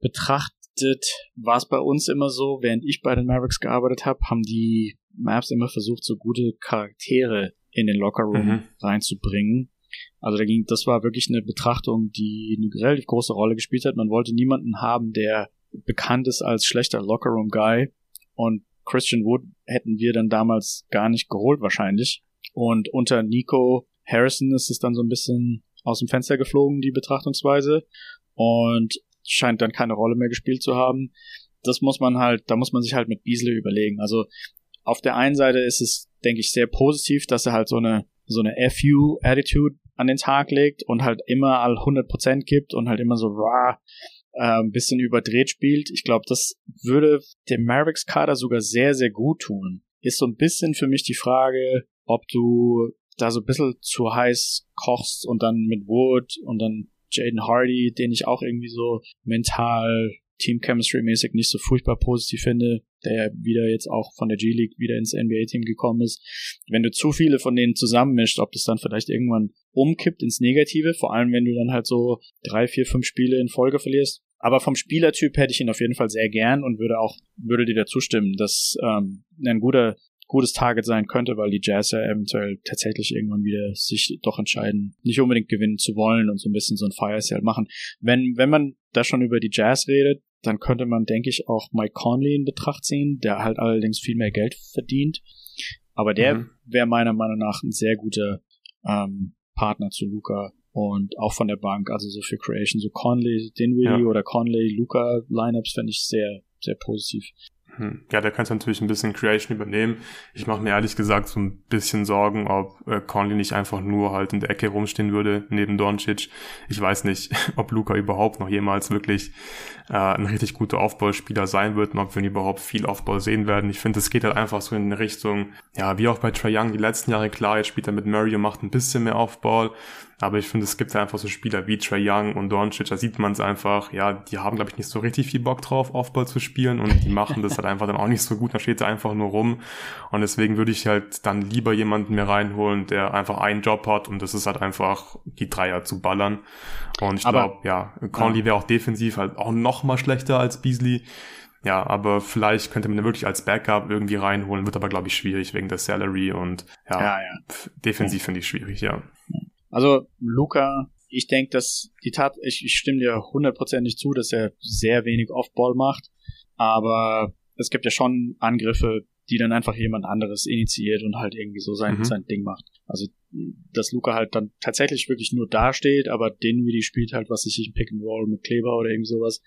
betrachtet, war es bei uns immer so, während ich bei den Mavericks gearbeitet habe, haben die Mavs immer versucht, so gute Charaktere in den Lockerroom mhm. reinzubringen. Also da ging, das war wirklich eine Betrachtung, die eine relativ große Rolle gespielt hat. Man wollte niemanden haben, der bekannt ist als schlechter Lockerroom Guy und Christian Wood hätten wir dann damals gar nicht geholt wahrscheinlich. Und unter Nico Harrison ist es dann so ein bisschen aus dem Fenster geflogen, die Betrachtungsweise. Und scheint dann keine Rolle mehr gespielt zu haben. Das muss man halt, da muss man sich halt mit Beasley überlegen. Also auf der einen Seite ist es, denke ich, sehr positiv, dass er halt so eine, so eine FU-Attitude an den Tag legt und halt immer all 100% gibt und halt immer so rah, äh, ein bisschen überdreht spielt. Ich glaube, das würde dem Mavericks-Kader sogar sehr, sehr gut tun. Ist so ein bisschen für mich die Frage, ob du da so ein bisschen zu heiß kochst und dann mit Wood und dann Jaden Hardy, den ich auch irgendwie so mental Team Chemistry mäßig nicht so furchtbar positiv finde, der wieder jetzt auch von der G-League wieder ins NBA-Team gekommen ist. Wenn du zu viele von denen zusammenmischt, ob das dann vielleicht irgendwann umkippt ins Negative, vor allem wenn du dann halt so drei, vier, fünf Spiele in Folge verlierst. Aber vom Spielertyp hätte ich ihn auf jeden Fall sehr gern und würde auch, würde dir dazu stimmen, dass ähm, ein guter gutes Target sein könnte, weil die Jazz ja eventuell tatsächlich irgendwann wieder sich doch entscheiden, nicht unbedingt gewinnen zu wollen und so ein bisschen so ein Fire Sale machen. Wenn, wenn man da schon über die Jazz redet, dann könnte man, denke ich, auch Mike Conley in Betracht ziehen, der halt allerdings viel mehr Geld verdient. Aber der mhm. wäre meiner Meinung nach ein sehr guter ähm, Partner zu Luca und auch von der Bank, also so für Creation, so Conley, Dinwiddie ja. oder Conley, Luca Lineups fände ich sehr, sehr positiv. Hm. Ja, der könnte natürlich ein bisschen Creation übernehmen. Ich mache mir ehrlich gesagt so ein bisschen Sorgen, ob äh, Conley nicht einfach nur halt in der Ecke rumstehen würde, neben Doncic. Ich weiß nicht, ob Luca überhaupt noch jemals wirklich äh, ein richtig guter Aufbauspieler sein wird und ob wir ihn überhaupt viel Aufbau sehen werden. Ich finde, es geht halt einfach so in eine Richtung, ja, wie auch bei Trae Young die letzten Jahre, klar, jetzt spielt er mit Murray und macht ein bisschen mehr Aufbau, aber ich finde, es gibt einfach so Spieler wie Trey Young und Doncic, da sieht man es einfach, ja, die haben, glaube ich, nicht so richtig viel Bock drauf, Aufball zu spielen und die machen das halt einfach dann auch nicht so gut, da steht sie einfach nur rum und deswegen würde ich halt dann lieber jemanden mehr reinholen, der einfach einen Job hat und das ist halt einfach die Dreier zu ballern und ich glaube, ja, Conley ja. wäre auch defensiv halt auch noch mal schlechter als Beasley. Ja, aber vielleicht könnte man ihn wirklich als Backup irgendwie reinholen, wird aber, glaube ich, schwierig wegen der Salary und ja, ja, ja. defensiv finde ich schwierig, ja. Also Luca, ich denke, dass die Tat, ich, ich stimme dir hundertprozentig zu, dass er sehr wenig Off-Ball macht, aber es gibt ja schon Angriffe, die dann einfach jemand anderes initiiert und halt irgendwie so sein, mhm. sein Ding macht. Also, dass Luca halt dann tatsächlich wirklich nur dasteht, aber den wie die spielt halt, was ich, ein Pick and Roll mit Kleber oder irgendwie sowas.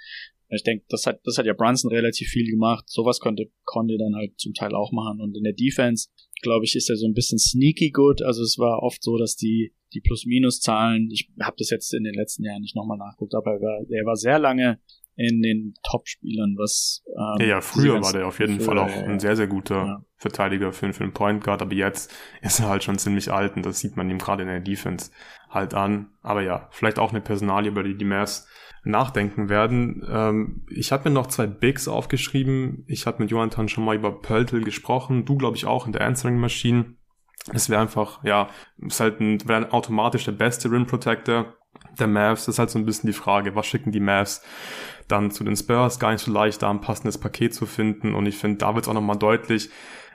Ich denke, das hat, das hat ja Brunson relativ viel gemacht. Sowas konnte Conde dann halt zum Teil auch machen. Und in der Defense, glaube ich, ist er so ein bisschen sneaky good. Also es war oft so, dass die die Plus-Minus-Zahlen, ich habe das jetzt in den letzten Jahren nicht nochmal nachgeguckt, aber er war, er war sehr lange in den Top-Spielern, was ähm, ja, ja, früher war der auf jeden Fall auch ein sehr, sehr guter ja. Verteidiger für, für einen Point Guard, aber jetzt ist er halt schon ziemlich alt und das sieht man ihm gerade in der Defense halt an. Aber ja, vielleicht auch eine Personalie, über die die Mavs nachdenken werden. Ähm, ich habe mir noch zwei Bigs aufgeschrieben. Ich habe mit Jonathan schon mal über Pöltl gesprochen. Du, glaube ich, auch in der Answering Machine. Es wäre einfach, ja, ist halt ein, wäre automatisch der beste Rim Protector der Mavs. Das ist halt so ein bisschen die Frage, was schicken die Mavs dann zu den Spurs? Gar nicht so leicht, da ein passendes Paket zu finden. Und ich finde, da wird es auch nochmal deutlich,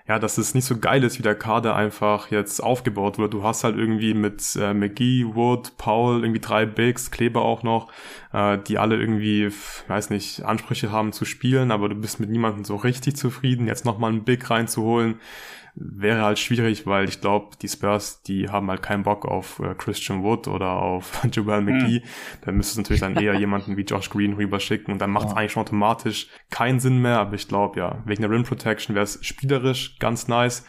ja, dass es nicht so geil ist, wie der Kader einfach jetzt aufgebaut wird. Du hast halt irgendwie mit äh, McGee, Wood, Paul, irgendwie drei Bigs, Kleber auch noch, äh, die alle irgendwie, weiß nicht, Ansprüche haben zu spielen, aber du bist mit niemandem so richtig zufrieden. Jetzt nochmal einen Big reinzuholen, wäre halt schwierig, weil ich glaube, die Spurs, die haben halt keinen Bock auf äh, Christian Wood oder auf Joel McGee. Mhm. Da müsste es natürlich dann eher jemanden wie Josh Green rüberschicken und dann macht es ja. eigentlich schon automatisch keinen Sinn mehr. Aber ich glaube, ja, wegen der Rim Protection wäre es spielerisch ganz nice.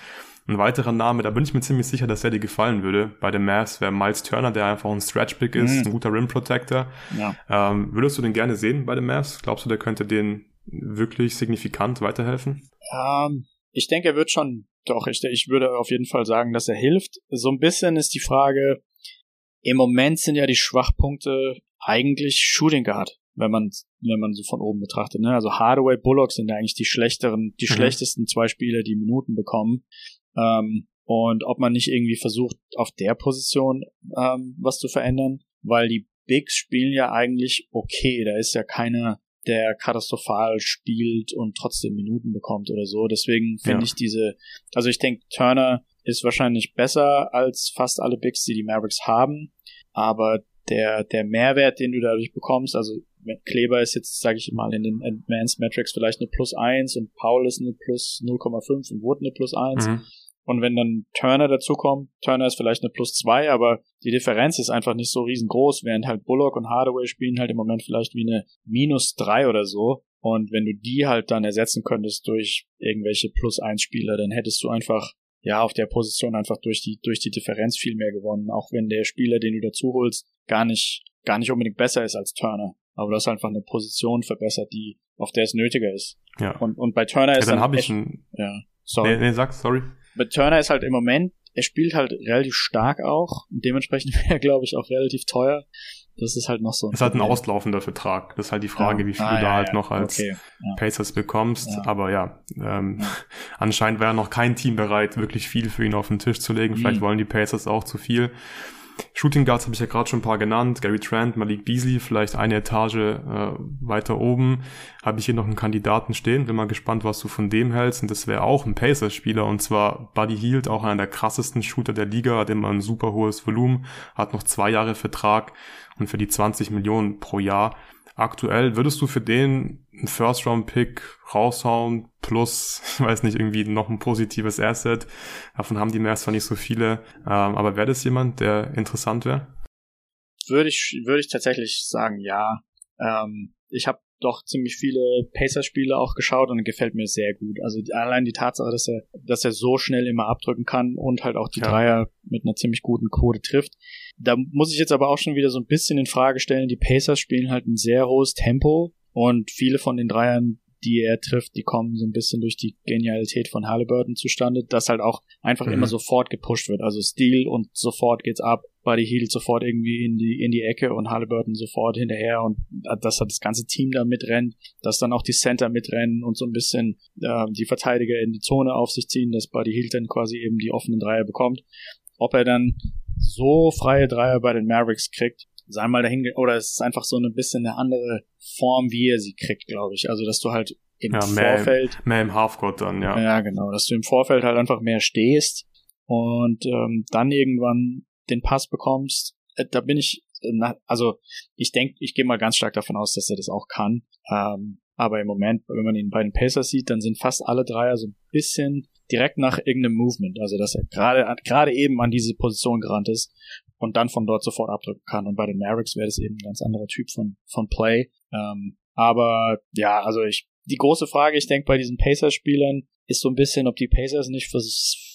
Ein weiterer Name, da bin ich mir ziemlich sicher, dass er dir gefallen würde. Bei den Mavs wäre Miles Turner, der einfach ein Stretch-Pick ist, mhm. ein guter Rim Protector. Ja. Ähm, würdest du den gerne sehen bei den Mavs? Glaubst du, der könnte den wirklich signifikant weiterhelfen? Ähm, ich denke, er wird schon, doch, ich, ich würde auf jeden Fall sagen, dass er hilft. So ein bisschen ist die Frage, im Moment sind ja die Schwachpunkte eigentlich Shooting Guard, wenn man wenn man so von oben betrachtet. Ne? Also Hardaway, Bullock sind ja eigentlich die schlechteren, die mhm. schlechtesten zwei Spieler, die Minuten bekommen. Ähm, und ob man nicht irgendwie versucht, auf der Position ähm, was zu verändern, weil die Bigs spielen ja eigentlich okay. Da ist ja keiner, der katastrophal spielt und trotzdem Minuten bekommt oder so. Deswegen finde ja. ich diese, also ich denke, Turner ist wahrscheinlich besser als fast alle Bigs, die die Mavericks haben, aber der, der Mehrwert, den du dadurch bekommst, also Kleber ist jetzt, sage ich mal, in den Advanced Metrics vielleicht eine Plus 1 und Paul ist eine Plus 0,5 und Wood eine Plus 1. Mhm. Und wenn dann Turner dazukommt, Turner ist vielleicht eine Plus 2, aber die Differenz ist einfach nicht so riesengroß, während halt Bullock und Hardaway spielen halt im Moment vielleicht wie eine Minus 3 oder so. Und wenn du die halt dann ersetzen könntest durch irgendwelche Plus 1 Spieler, dann hättest du einfach ja auf der Position einfach durch die durch die Differenz viel mehr gewonnen, auch wenn der Spieler, den du dazu holst, gar nicht gar nicht unbedingt besser ist als Turner. Aber du hast einfach eine Position verbessert, die auf der es nötiger ist. Ja. Und, und bei Turner ist ja, dann, dann habe ich ein ja, sorry. Nee, nee, sag, sorry. Bei Turner ist halt im Moment, er spielt halt relativ stark auch und dementsprechend wäre er, glaube ich, auch relativ teuer. Das ist halt noch so. Ein ist halt ein auslaufender Vertrag. Das ist halt die Frage, ja. wie viel ah, du da ja, halt ja. noch als okay. Pacers bekommst. Aber ja, ähm, anscheinend wäre noch kein Team bereit, wirklich viel für ihn auf den Tisch zu legen. Vielleicht mhm. wollen die Pacers auch zu viel. Shooting Guards habe ich ja gerade schon ein paar genannt. Gary Trent, Malik Beasley, vielleicht eine Etage äh, weiter oben. Habe ich hier noch einen Kandidaten stehen. Bin mal gespannt, was du von dem hältst. Und das wäre auch ein Pacers-Spieler. Und zwar Buddy Hield, auch einer der krassesten Shooter der Liga. Hat immer ein super hohes Volumen. Hat noch zwei Jahre Vertrag. Und für die 20 Millionen pro Jahr aktuell, würdest du für den einen First-Round-Pick raushauen, plus, weiß nicht, irgendwie noch ein positives Asset? Davon haben die Mavs zwar nicht so viele, ähm, aber wäre das jemand, der interessant wäre? Würde ich, würde ich tatsächlich sagen, ja. Ähm, ich habe doch ziemlich viele Pacer-Spiele auch geschaut und gefällt mir sehr gut. Also allein die Tatsache, dass er, dass er so schnell immer abdrücken kann und halt auch die ja. Dreier mit einer ziemlich guten Quote trifft. Da muss ich jetzt aber auch schon wieder so ein bisschen in Frage stellen. Die Pacers spielen halt ein sehr hohes Tempo und viele von den Dreiern, die er trifft, die kommen so ein bisschen durch die Genialität von Halliburton zustande, dass halt auch einfach mhm. immer sofort gepusht wird. Also Stil und sofort geht's ab. Buddy Hield sofort irgendwie in die, in die Ecke und Halliburton sofort hinterher und dass halt das ganze Team da mitrennt, dass dann auch die Center mitrennen und so ein bisschen äh, die Verteidiger in die Zone auf sich ziehen, dass Buddy Hield dann quasi eben die offenen Dreier bekommt. Ob er dann so freie Dreier bei den Mavericks kriegt, sei mal dahin, oder es ist einfach so ein bisschen eine andere Form, wie er sie kriegt, glaube ich. Also, dass du halt im ja, mehr, Vorfeld. Mehr im Halfcourt dann, ja. Ja, genau, dass du im Vorfeld halt einfach mehr stehst und ähm, dann irgendwann den Pass bekommst. Äh, da bin ich, na, also ich denke, ich gehe mal ganz stark davon aus, dass er das auch kann. Ähm, aber im Moment, wenn man ihn bei den Pacers sieht, dann sind fast alle Dreier so ein bisschen direkt nach irgendeinem Movement, also dass er gerade gerade eben an diese Position gerannt ist und dann von dort sofort abdrücken kann. Und bei den Mavericks wäre das eben ein ganz anderer Typ von von Play. Ähm, aber ja, also ich die große Frage, ich denke, bei diesen Pacers-Spielern ist so ein bisschen, ob die Pacers nicht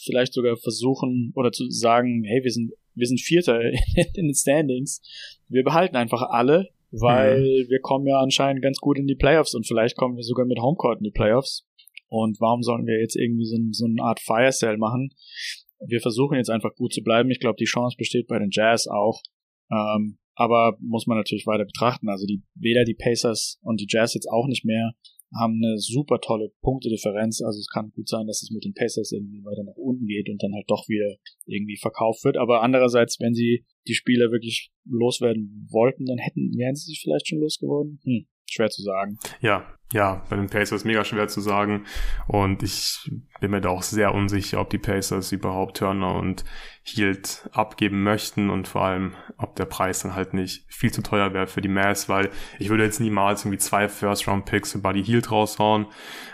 vielleicht sogar versuchen oder zu sagen, hey, wir sind wir sind Vierter in den Standings. Wir behalten einfach alle, weil mhm. wir kommen ja anscheinend ganz gut in die Playoffs und vielleicht kommen wir sogar mit Homecourt in die Playoffs. Und warum sollen wir jetzt irgendwie so, so eine Art Fire Sale machen? Wir versuchen jetzt einfach gut zu bleiben. Ich glaube, die Chance besteht bei den Jazz auch. Ähm, aber muss man natürlich weiter betrachten. Also die, weder die Pacers und die Jazz jetzt auch nicht mehr haben eine super tolle Punktedifferenz. Also es kann gut sein, dass es mit den Pacers irgendwie weiter nach unten geht und dann halt doch wieder irgendwie verkauft wird. Aber andererseits, wenn sie die Spieler wirklich loswerden wollten, dann hätten, wären sie sich vielleicht schon losgeworden. Hm, schwer zu sagen. Ja, ja, bei den Pacers mega schwer zu sagen. Und ich bin mir da auch sehr unsicher, ob die Pacers überhaupt Turner und Hield abgeben möchten und vor allem, ob der Preis dann halt nicht viel zu teuer wäre für die Mavs, weil ich würde jetzt niemals irgendwie zwei First-Round-Picks für Buddy Hield raushauen,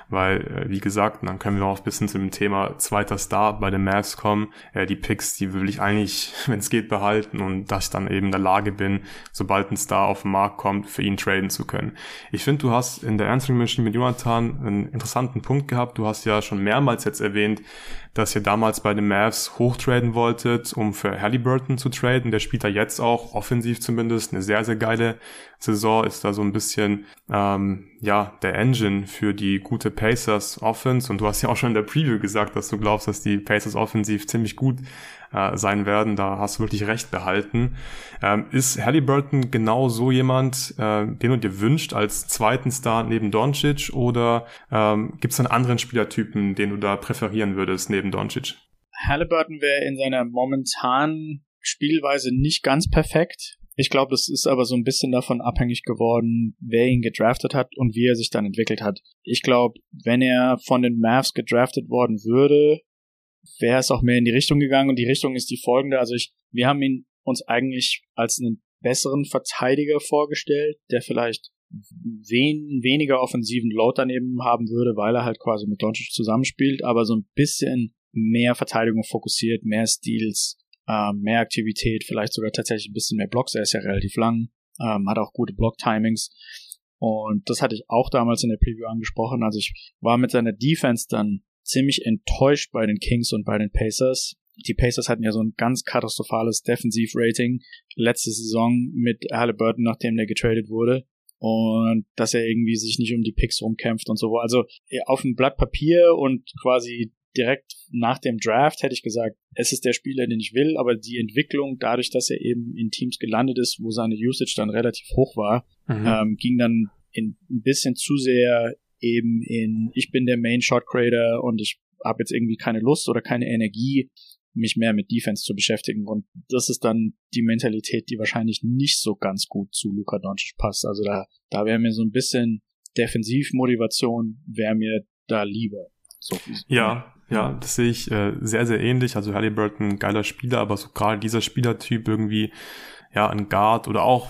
weil, äh, wie gesagt, dann können wir auch ein bisschen zu dem Thema zweiter Star bei den Mavs kommen. Äh, die Picks, die will ich eigentlich, wenn es geht, behalten und dass ich dann eben in der Lage bin, sobald ein Star auf den Markt kommt, für ihn traden zu können. Ich finde, du hast in der Answering Machine mit Jonathan einen interessanten Punkt gehabt. Du hast ja schon mehrmals jetzt erwähnt, dass ihr damals bei den Mavs hochtraden wolltet, um für Halliburton zu traden. Der spielt da jetzt auch, offensiv zumindest, eine sehr, sehr geile Saison. Ist da so ein bisschen, ähm, ja, der Engine für die gute Pacers Offense. Und du hast ja auch schon in der Preview gesagt, dass du glaubst, dass die Pacers offensiv ziemlich gut äh, sein werden. Da hast du wirklich recht behalten. Ähm, ist Halliburton genau so jemand, äh, den du dir wünscht als zweiten Star neben Doncic oder ähm, gibt es einen anderen Spielertypen, den du da präferieren würdest neben Doncic? Halliburton wäre in seiner momentanen Spielweise nicht ganz perfekt. Ich glaube, das ist aber so ein bisschen davon abhängig geworden, wer ihn gedraftet hat und wie er sich dann entwickelt hat. Ich glaube, wenn er von den Mavs gedraftet worden würde, wäre es auch mehr in die Richtung gegangen und die Richtung ist die folgende. Also ich, wir haben ihn uns eigentlich als einen besseren Verteidiger vorgestellt, der vielleicht wen, weniger offensiven Load daneben haben würde, weil er halt quasi mit Doncic zusammenspielt, aber so ein bisschen mehr Verteidigung fokussiert, mehr Steals, äh, mehr Aktivität, vielleicht sogar tatsächlich ein bisschen mehr Blocks. Er ist ja relativ lang, ähm, hat auch gute Block-Timings. Und das hatte ich auch damals in der Preview angesprochen. Also ich war mit seiner Defense dann ziemlich enttäuscht bei den Kings und bei den Pacers. Die Pacers hatten ja so ein ganz katastrophales Defensiv-Rating letzte Saison mit Halliburton, nachdem der getradet wurde. Und dass er irgendwie sich nicht um die Picks rumkämpft und so. Also auf dem Blatt Papier und quasi direkt nach dem Draft hätte ich gesagt, es ist der Spieler, den ich will, aber die Entwicklung, dadurch, dass er eben in Teams gelandet ist, wo seine Usage dann relativ hoch war, mhm. ähm, ging dann in, ein bisschen zu sehr eben in, ich bin der Main Shot Creator und ich habe jetzt irgendwie keine Lust oder keine Energie, mich mehr mit Defense zu beschäftigen. Und das ist dann die Mentalität, die wahrscheinlich nicht so ganz gut zu Luka Doncic passt. Also da, da wäre mir so ein bisschen Defensivmotivation wäre mir da lieber. So, ja, ja, das sehe ich äh, sehr, sehr ähnlich. Also Halliburton, geiler Spieler, aber so gerade dieser Spielertyp irgendwie ja, ein Guard oder auch,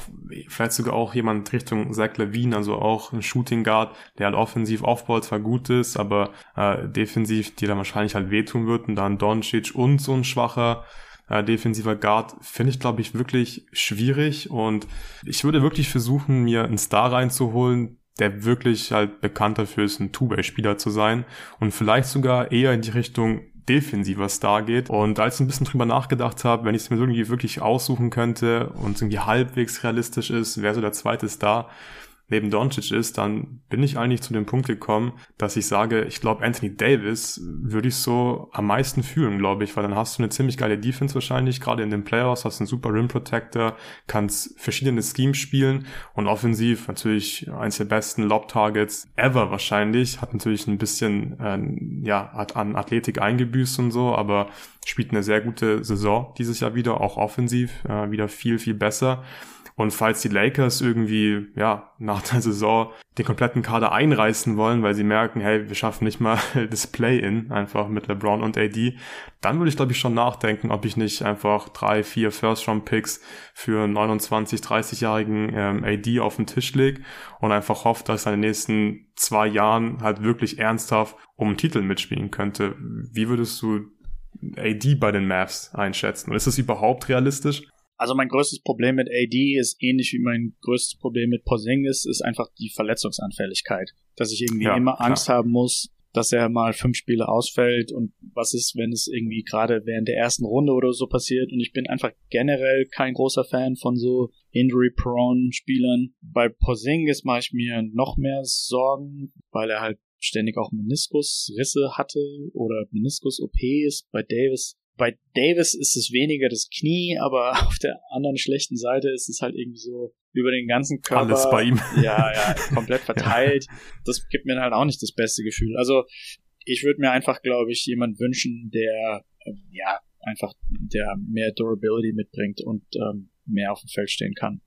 vielleicht sogar auch jemand Richtung Zach Levine, also auch ein Shooting Guard, der halt offensiv aufbaut, zwar gut ist, aber äh, defensiv dir dann wahrscheinlich halt wehtun wird und dann Doncic und so ein schwacher äh, defensiver Guard finde ich, glaube ich, wirklich schwierig. Und ich würde wirklich versuchen, mir einen Star reinzuholen, der wirklich halt bekannt dafür ist, ein Two-Way-Spieler zu sein. Und vielleicht sogar eher in die Richtung defensiver Star geht. Und als ich ein bisschen drüber nachgedacht habe, wenn ich es mir irgendwie wirklich aussuchen könnte und irgendwie halbwegs realistisch ist, wer so der zweite Star, neben Doncic ist, dann bin ich eigentlich zu dem Punkt gekommen, dass ich sage, ich glaube, Anthony Davis würde ich so am meisten fühlen, glaube ich, weil dann hast du eine ziemlich geile Defense wahrscheinlich, gerade in den Playoffs, hast einen super Rim Protector, kannst verschiedene Schemes spielen und offensiv natürlich eins der besten Lob Targets ever wahrscheinlich, hat natürlich ein bisschen, äh, ja, hat an Athletik eingebüßt und so, aber spielt eine sehr gute Saison dieses Jahr wieder, auch offensiv, äh, wieder viel, viel besser. Und falls die Lakers irgendwie, ja, nach der Saison den kompletten Kader einreißen wollen, weil sie merken, hey, wir schaffen nicht mal das Play-In einfach mit LeBron und AD, dann würde ich glaube ich schon nachdenken, ob ich nicht einfach drei, vier First-Round-Picks für 29, 30-jährigen ähm, AD auf den Tisch lege und einfach hoffe, dass er in den nächsten zwei Jahren halt wirklich ernsthaft um einen Titel mitspielen könnte. Wie würdest du AD bei den Mavs einschätzen? Und ist das überhaupt realistisch? Also mein größtes Problem mit AD ist ähnlich wie mein größtes Problem mit Porzingis, ist einfach die Verletzungsanfälligkeit. Dass ich irgendwie ja, immer Angst klar. haben muss, dass er mal fünf Spiele ausfällt und was ist, wenn es irgendwie gerade während der ersten Runde oder so passiert und ich bin einfach generell kein großer Fan von so injury-prone Spielern. Bei Porzingis mache ich mir noch mehr Sorgen, weil er halt ständig auch Meniskusrisse hatte oder Meniskus-OPs. Bei Davis bei Davis ist es weniger das Knie, aber auf der anderen schlechten Seite ist es halt irgendwie so über den ganzen Körper. Alles bei ihm. Ja, ja, komplett verteilt. ja. Das gibt mir halt auch nicht das beste Gefühl. Also ich würde mir einfach, glaube ich, jemand wünschen, der äh, ja einfach der mehr Durability mitbringt und ähm, mehr auf dem Feld stehen kann.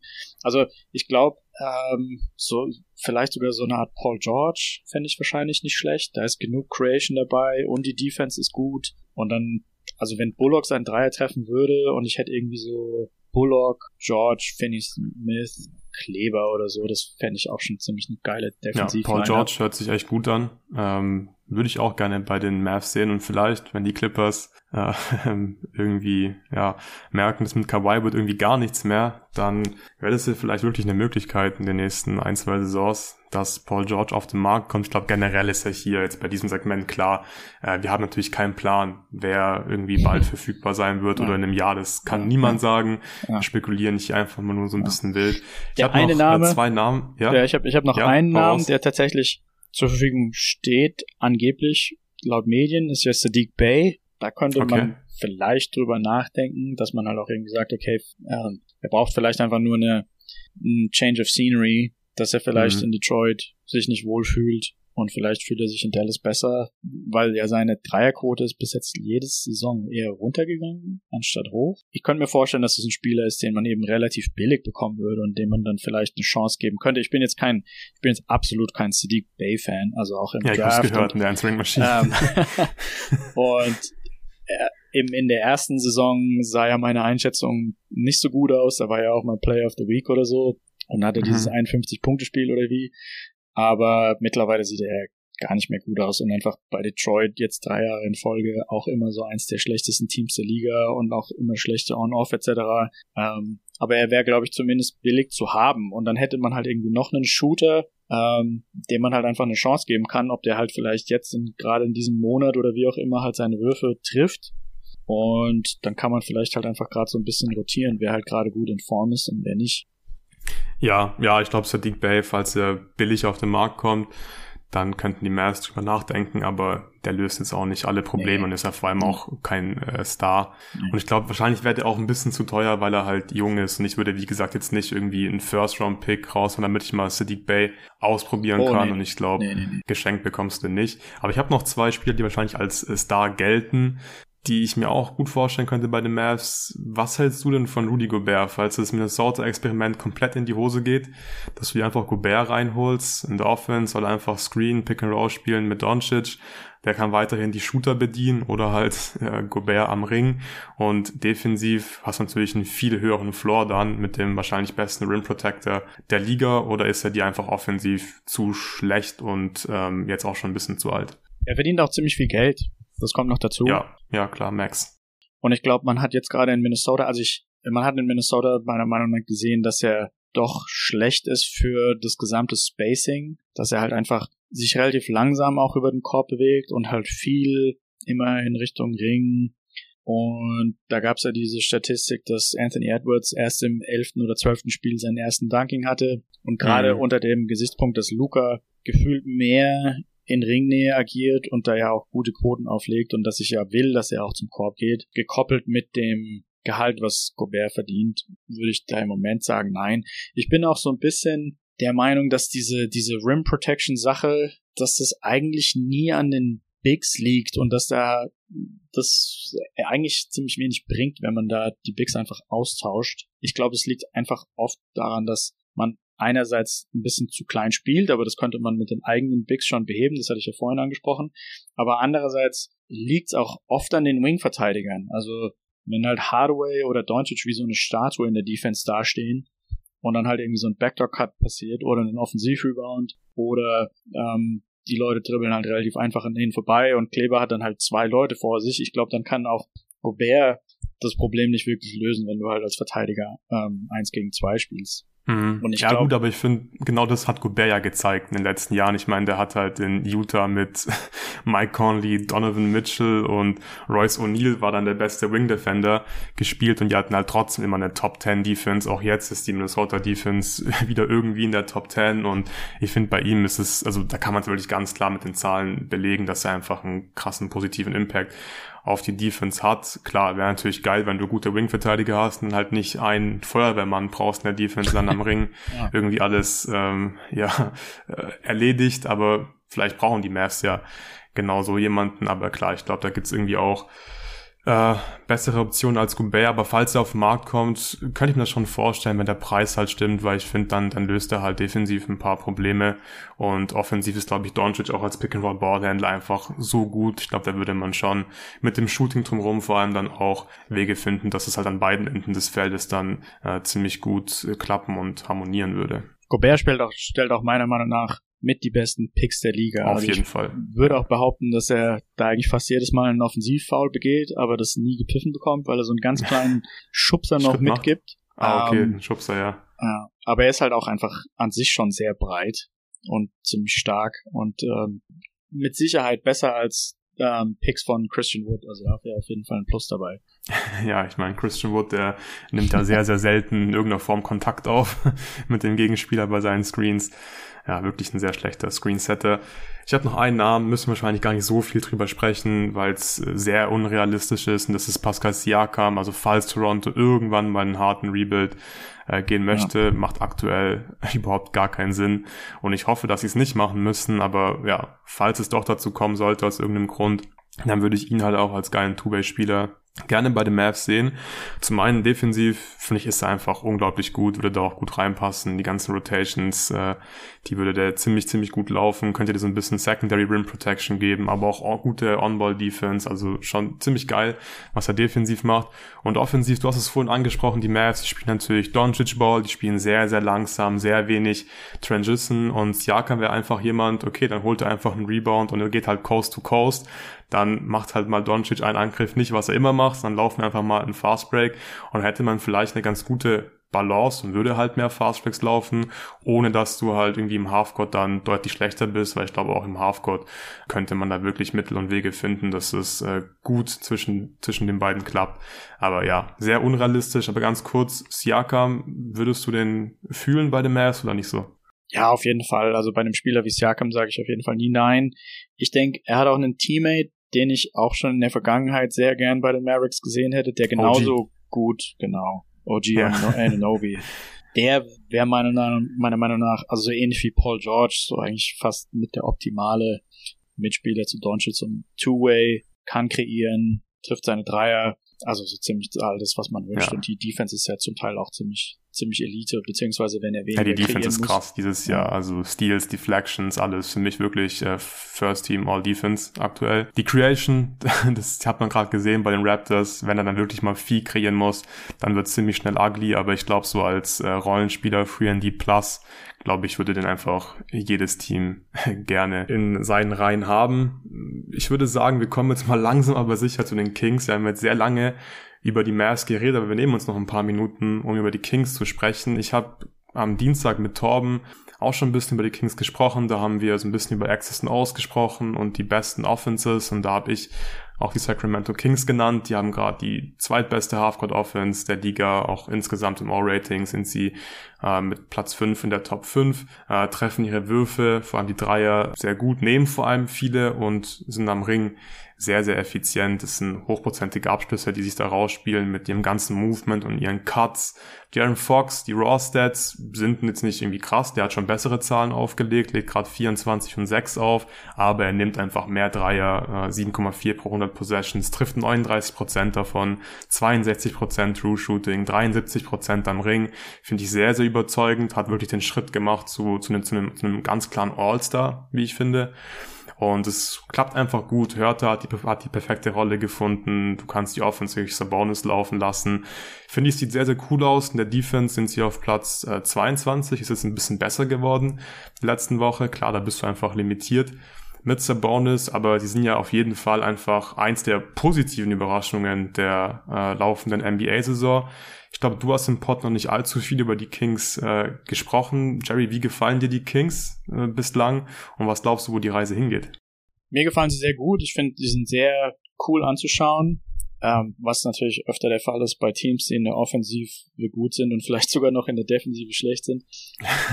Also ich glaube, ähm, so vielleicht sogar so eine Art Paul George fände ich wahrscheinlich nicht schlecht. Da ist genug Creation dabei und die Defense ist gut. Und dann, also wenn Bullock seinen Dreier treffen würde und ich hätte irgendwie so Bullock, George, Finney Smith, Kleber oder so, das fände ich auch schon ziemlich eine geile Defensiv. Ja, Paul George hört sich echt gut an. Ähm, würde ich auch gerne bei den Mavs sehen und vielleicht, wenn die Clippers äh, irgendwie ja merken, dass mit Kawhi wird irgendwie gar nichts mehr, dann wäre das vielleicht wirklich eine Möglichkeit in den nächsten ein, zwei Saisons, dass Paul George auf den Markt kommt. Ich glaube, generell ist ja hier jetzt bei diesem Segment klar, äh, wir haben natürlich keinen Plan, wer irgendwie bald verfügbar sein wird ja. oder in einem Jahr. Das kann ja. niemand sagen. Ja. Spekulieren nicht einfach mal nur so ein bisschen wild. Ich habe noch äh, Name, zwei Namen. Ja, ich habe ich hab noch einen Namen, der tatsächlich zur Verfügung steht, angeblich laut Medien, ist ja Sadiq Bay. Da könnte okay. man vielleicht drüber nachdenken, dass man halt auch irgendwie sagt, okay, äh, er braucht vielleicht einfach nur eine, ein Change of Scenery, dass er vielleicht mhm. in Detroit sich nicht wohlfühlt und vielleicht fühlt er sich in Dallas besser, weil ja seine Dreierquote ist bis jetzt jede Saison eher runtergegangen, anstatt hoch. Ich könnte mir vorstellen, dass es ein Spieler ist, den man eben relativ billig bekommen würde und dem man dann vielleicht eine Chance geben könnte. Ich bin jetzt kein, ich bin jetzt absolut kein Sadiq Bay Fan, also auch im ja, Draft. Ich gehört und, in der Answering Machine. Ähm, und äh, eben in der ersten Saison sah ja meine Einschätzung nicht so gut aus. Da war ja auch mal Player of the Week oder so und hatte mhm. dieses 51-Punkte-Spiel oder wie. Aber mittlerweile sieht er gar nicht mehr gut aus und einfach bei Detroit jetzt drei Jahre in Folge auch immer so eins der schlechtesten Teams der Liga und auch immer schlechte On-Off etc. Ähm, aber er wäre, glaube ich, zumindest billig zu haben und dann hätte man halt irgendwie noch einen Shooter, ähm, dem man halt einfach eine Chance geben kann, ob der halt vielleicht jetzt gerade in diesem Monat oder wie auch immer halt seine Würfe trifft und dann kann man vielleicht halt einfach gerade so ein bisschen rotieren, wer halt gerade gut in Form ist und wer nicht. Ja, ja, ich glaube, Sadiq Bay, falls er billig auf den Markt kommt, dann könnten die Mavs drüber nachdenken, aber der löst jetzt auch nicht alle Probleme nee. und ist ja vor allem auch kein äh, Star. Nee. Und ich glaube, wahrscheinlich wäre er auch ein bisschen zu teuer, weil er halt jung ist und ich würde, wie gesagt, jetzt nicht irgendwie einen First-Round-Pick raus, damit ich mal Sadiq Bay ausprobieren oh, kann nee. und ich glaube, geschenkt bekommst du nicht. Aber ich habe noch zwei Spieler, die wahrscheinlich als äh, Star gelten die ich mir auch gut vorstellen könnte bei den Mavs. Was hältst du denn von Rudy Gobert, falls das Minnesota-Experiment komplett in die Hose geht, dass du dir einfach Gobert reinholst in der Offense soll einfach Screen, Pick and Roll spielen mit Doncic. Der kann weiterhin die Shooter bedienen oder halt äh, Gobert am Ring. Und defensiv hast du natürlich einen viel höheren Floor dann mit dem wahrscheinlich besten Rim Protector der Liga oder ist er dir einfach offensiv zu schlecht und ähm, jetzt auch schon ein bisschen zu alt? Er verdient auch ziemlich viel Geld. Das kommt noch dazu. Ja, ja, klar, Max. Und ich glaube, man hat jetzt gerade in Minnesota, also ich, man hat in Minnesota meiner Meinung nach gesehen, dass er doch schlecht ist für das gesamte Spacing, dass er halt einfach sich relativ langsam auch über den Korb bewegt und halt viel immer in Richtung Ring. Und da gab's ja diese Statistik, dass Anthony Edwards erst im elften oder zwölften Spiel seinen ersten Dunking hatte. Und gerade mhm. unter dem Gesichtspunkt, dass Luca gefühlt mehr in Ringnähe agiert und da ja auch gute Quoten auflegt und dass ich ja will, dass er auch zum Korb geht, gekoppelt mit dem Gehalt, was Gobert verdient, würde ich da im Moment sagen, nein. Ich bin auch so ein bisschen der Meinung, dass diese, diese Rim Protection Sache, dass das eigentlich nie an den Bigs liegt und dass da das eigentlich ziemlich wenig bringt, wenn man da die Bigs einfach austauscht. Ich glaube, es liegt einfach oft daran, dass man einerseits ein bisschen zu klein spielt, aber das könnte man mit den eigenen Bigs schon beheben, das hatte ich ja vorhin angesprochen. Aber andererseits liegt es auch oft an den Wing-Verteidigern. Also wenn halt Hardaway oder Doncic wie so eine Statue in der Defense dastehen und dann halt irgendwie so ein Backdoor-Cut passiert oder ein Offensiv-Rebound oder ähm, die Leute dribbeln halt relativ einfach an denen vorbei und Kleber hat dann halt zwei Leute vor sich. Ich glaube, dann kann auch Gobert das Problem nicht wirklich lösen, wenn du halt als Verteidiger ähm, eins gegen zwei spielst. Mhm. ja glaub, gut, aber ich finde, genau das hat Gobert ja gezeigt in den letzten Jahren. Ich meine, der hat halt in Utah mit Mike Conley, Donovan Mitchell und Royce O'Neal war dann der beste Wing Defender gespielt und die hatten halt trotzdem immer eine Top 10 Defense. Auch jetzt ist die Minnesota Defense wieder irgendwie in der Top 10 und ich finde bei ihm ist es, also da kann man es wirklich ganz klar mit den Zahlen belegen, dass er einfach einen krassen positiven Impact auf die Defense hat. Klar, wäre natürlich geil, wenn du gute Wing-Verteidiger hast und halt nicht einen Feuerwehrmann brauchst in der Defense dann am Ring ja. irgendwie alles ähm, ja äh, erledigt, aber vielleicht brauchen die Mavs ja genau so jemanden, aber klar, ich glaube, da gibt's irgendwie auch äh, bessere Option als Gobert, aber falls er auf den Markt kommt, könnte ich mir das schon vorstellen, wenn der Preis halt stimmt, weil ich finde, dann, dann löst er halt defensiv ein paar Probleme und offensiv ist, glaube ich, Doncic auch als Pick-and-Roll-Ballhändler einfach so gut. Ich glaube, da würde man schon mit dem Shooting drumherum vor allem dann auch Wege finden, dass es halt an beiden Enden des Feldes dann äh, ziemlich gut äh, klappen und harmonieren würde. Gobert stellt auch, stellt auch meiner Meinung nach mit die besten Picks der Liga. Auf also jeden Fall. Würde auch behaupten, dass er da eigentlich fast jedes Mal einen Offensivfoul begeht, aber das nie gepfiffen bekommt, weil er so einen ganz kleinen Schubser noch mitgibt. Ah, okay, ähm, Schubser, ja. ja. Aber er ist halt auch einfach an sich schon sehr breit und ziemlich stark und ähm, mit Sicherheit besser als ähm, Picks von Christian Wood. Also da wäre auf jeden Fall ein Plus dabei. Ja, ich meine, Christian Wood, der nimmt da sehr, sehr selten in irgendeiner Form Kontakt auf mit dem Gegenspieler bei seinen Screens ja, wirklich ein sehr schlechter Screensetter. Ich habe noch einen Namen, müssen wir wahrscheinlich gar nicht so viel drüber sprechen, weil es äh, sehr unrealistisch ist und das ist Pascal Siakam. Also falls Toronto irgendwann mal einen harten Rebuild äh, gehen möchte, ja. macht aktuell überhaupt gar keinen Sinn. Und ich hoffe, dass sie es nicht machen müssen, aber ja, falls es doch dazu kommen sollte aus irgendeinem Grund, dann würde ich ihn halt auch als geilen Two-Way-Spieler gerne bei den Mavs sehen. Zum einen defensiv, finde ich, ist er einfach unglaublich gut, würde da auch gut reinpassen. Die ganzen Rotations, äh, die würde der ziemlich, ziemlich gut laufen, könnte dir so ein bisschen Secondary Rim Protection geben, aber auch, gute On-Ball-Defense, also schon ziemlich geil, was er defensiv macht. Und offensiv, du hast es vorhin angesprochen, die Mavs, die spielen natürlich Doncic-Ball, die spielen sehr, sehr langsam, sehr wenig Transition und Siakam wäre einfach jemand, okay, dann holt er einfach einen Rebound und er geht halt Coast to Coast dann macht halt mal Doncic einen Angriff nicht, was er immer macht, dann laufen einfach mal einen Fastbreak und hätte man vielleicht eine ganz gute Balance und würde halt mehr Fastbreaks laufen, ohne dass du halt irgendwie im Halfcourt dann deutlich schlechter bist, weil ich glaube auch im Halfcourt könnte man da wirklich Mittel und Wege finden, dass es äh, gut zwischen, zwischen den beiden klappt. Aber ja, sehr unrealistisch, aber ganz kurz, Siakam, würdest du den fühlen bei den Mavs oder nicht so? Ja, auf jeden Fall. Also bei einem Spieler wie Siakam sage ich auf jeden Fall nie nein. Ich denke, er hat auch einen Teammate, den ich auch schon in der Vergangenheit sehr gern bei den Mavericks gesehen hätte, der genauso OG. gut, genau, OG ja. Ananobi. der wäre meiner, meiner Meinung nach, also so ähnlich wie Paul George, so eigentlich fast mit der optimale Mitspieler zu Doncic, so ein Two-Way, kann kreieren, trifft seine Dreier, also so ziemlich alles, was man wünscht. Ja. Und die Defense ist ja zum Teil auch ziemlich ziemlich Elite, beziehungsweise wenn er weniger Ja, die Defense ist krass dieses Jahr. Also Steals, Deflections, alles für mich wirklich äh, First Team All Defense aktuell. Die Creation, das hat man gerade gesehen bei den Raptors, wenn er dann wirklich mal viel kreieren muss, dann wird es ziemlich schnell ugly, aber ich glaube so als äh, Rollenspieler 3D Plus, glaube ich, würde den einfach jedes Team gerne in seinen Reihen haben. Ich würde sagen, wir kommen jetzt mal langsam aber sicher zu den Kings. Wir haben jetzt sehr lange über die Mavs geredet, aber wir nehmen uns noch ein paar Minuten, um über die Kings zu sprechen. Ich habe am Dienstag mit Torben auch schon ein bisschen über die Kings gesprochen. Da haben wir so ein bisschen über Access and Aus gesprochen und die besten Offenses. Und da habe ich auch die Sacramento Kings genannt. Die haben gerade die zweitbeste Halfcourt Offense der Liga. Auch insgesamt im All-Rating sind sie äh, mit Platz 5 in der Top 5, äh, treffen ihre Würfe, vor allem die Dreier, sehr gut, nehmen vor allem viele und sind am Ring sehr, sehr effizient. Es sind hochprozentige Abschlüsse, die sich da rausspielen mit ihrem ganzen Movement und ihren Cuts. Jaron Fox, die Raw Stats sind jetzt nicht irgendwie krass. Der hat schon bessere Zahlen aufgelegt, legt gerade 24 und 6 auf, aber er nimmt einfach mehr Dreier, 7,4 äh, pro 100 Possessions, trifft 39% davon, 62% True Shooting, 73% am Ring. Finde ich sehr, sehr überzeugend, hat wirklich den Schritt gemacht zu, zu, einem, zu, einem, zu einem ganz klaren All-Star, wie ich finde. Und es klappt einfach gut. Hörter hat die, hat die perfekte Rolle gefunden. Du kannst die Offense durch Sabonis laufen lassen. Finde ich, sieht sehr, sehr cool aus. In der Defense sind sie auf Platz äh, 22. Ist jetzt ein bisschen besser geworden die letzten Woche. Klar, da bist du einfach limitiert mit Sabonis, aber sie sind ja auf jeden Fall einfach eins der positiven Überraschungen der äh, laufenden NBA-Saison. Ich glaube, du hast im Pod noch nicht allzu viel über die Kings äh, gesprochen. Jerry, wie gefallen dir die Kings äh, bislang und was glaubst du, wo die Reise hingeht? Mir gefallen sie sehr gut. Ich finde, die sind sehr cool anzuschauen. Ähm, was natürlich öfter der Fall ist bei Teams, die in der Offensive gut sind und vielleicht sogar noch in der Defensive schlecht sind.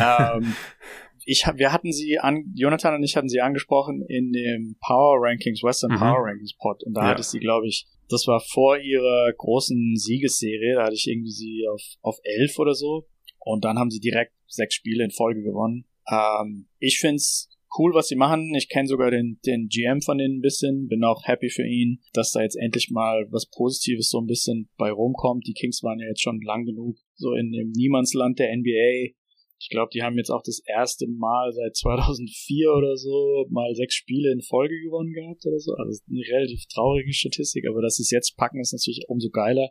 ähm, ich wir hatten sie an, Jonathan und ich hatten sie angesprochen in dem Power Rankings, Western mhm. Power Rankings Pod. Und da ja. hatte ich sie, glaube ich, das war vor ihrer großen Siegesserie, da hatte ich irgendwie sie auf, auf elf oder so. Und dann haben sie direkt sechs Spiele in Folge gewonnen. Ähm, ich find's cool, was sie machen. Ich kenne sogar den, den GM von denen ein bisschen, bin auch happy für ihn, dass da jetzt endlich mal was Positives so ein bisschen bei rumkommt. Die Kings waren ja jetzt schon lang genug so in dem Niemandsland der NBA. Ich glaube, die haben jetzt auch das erste Mal seit 2004 oder so mal sechs Spiele in Folge gewonnen gehabt oder so. Also eine relativ traurige Statistik, aber dass sie es jetzt packen, ist natürlich umso geiler.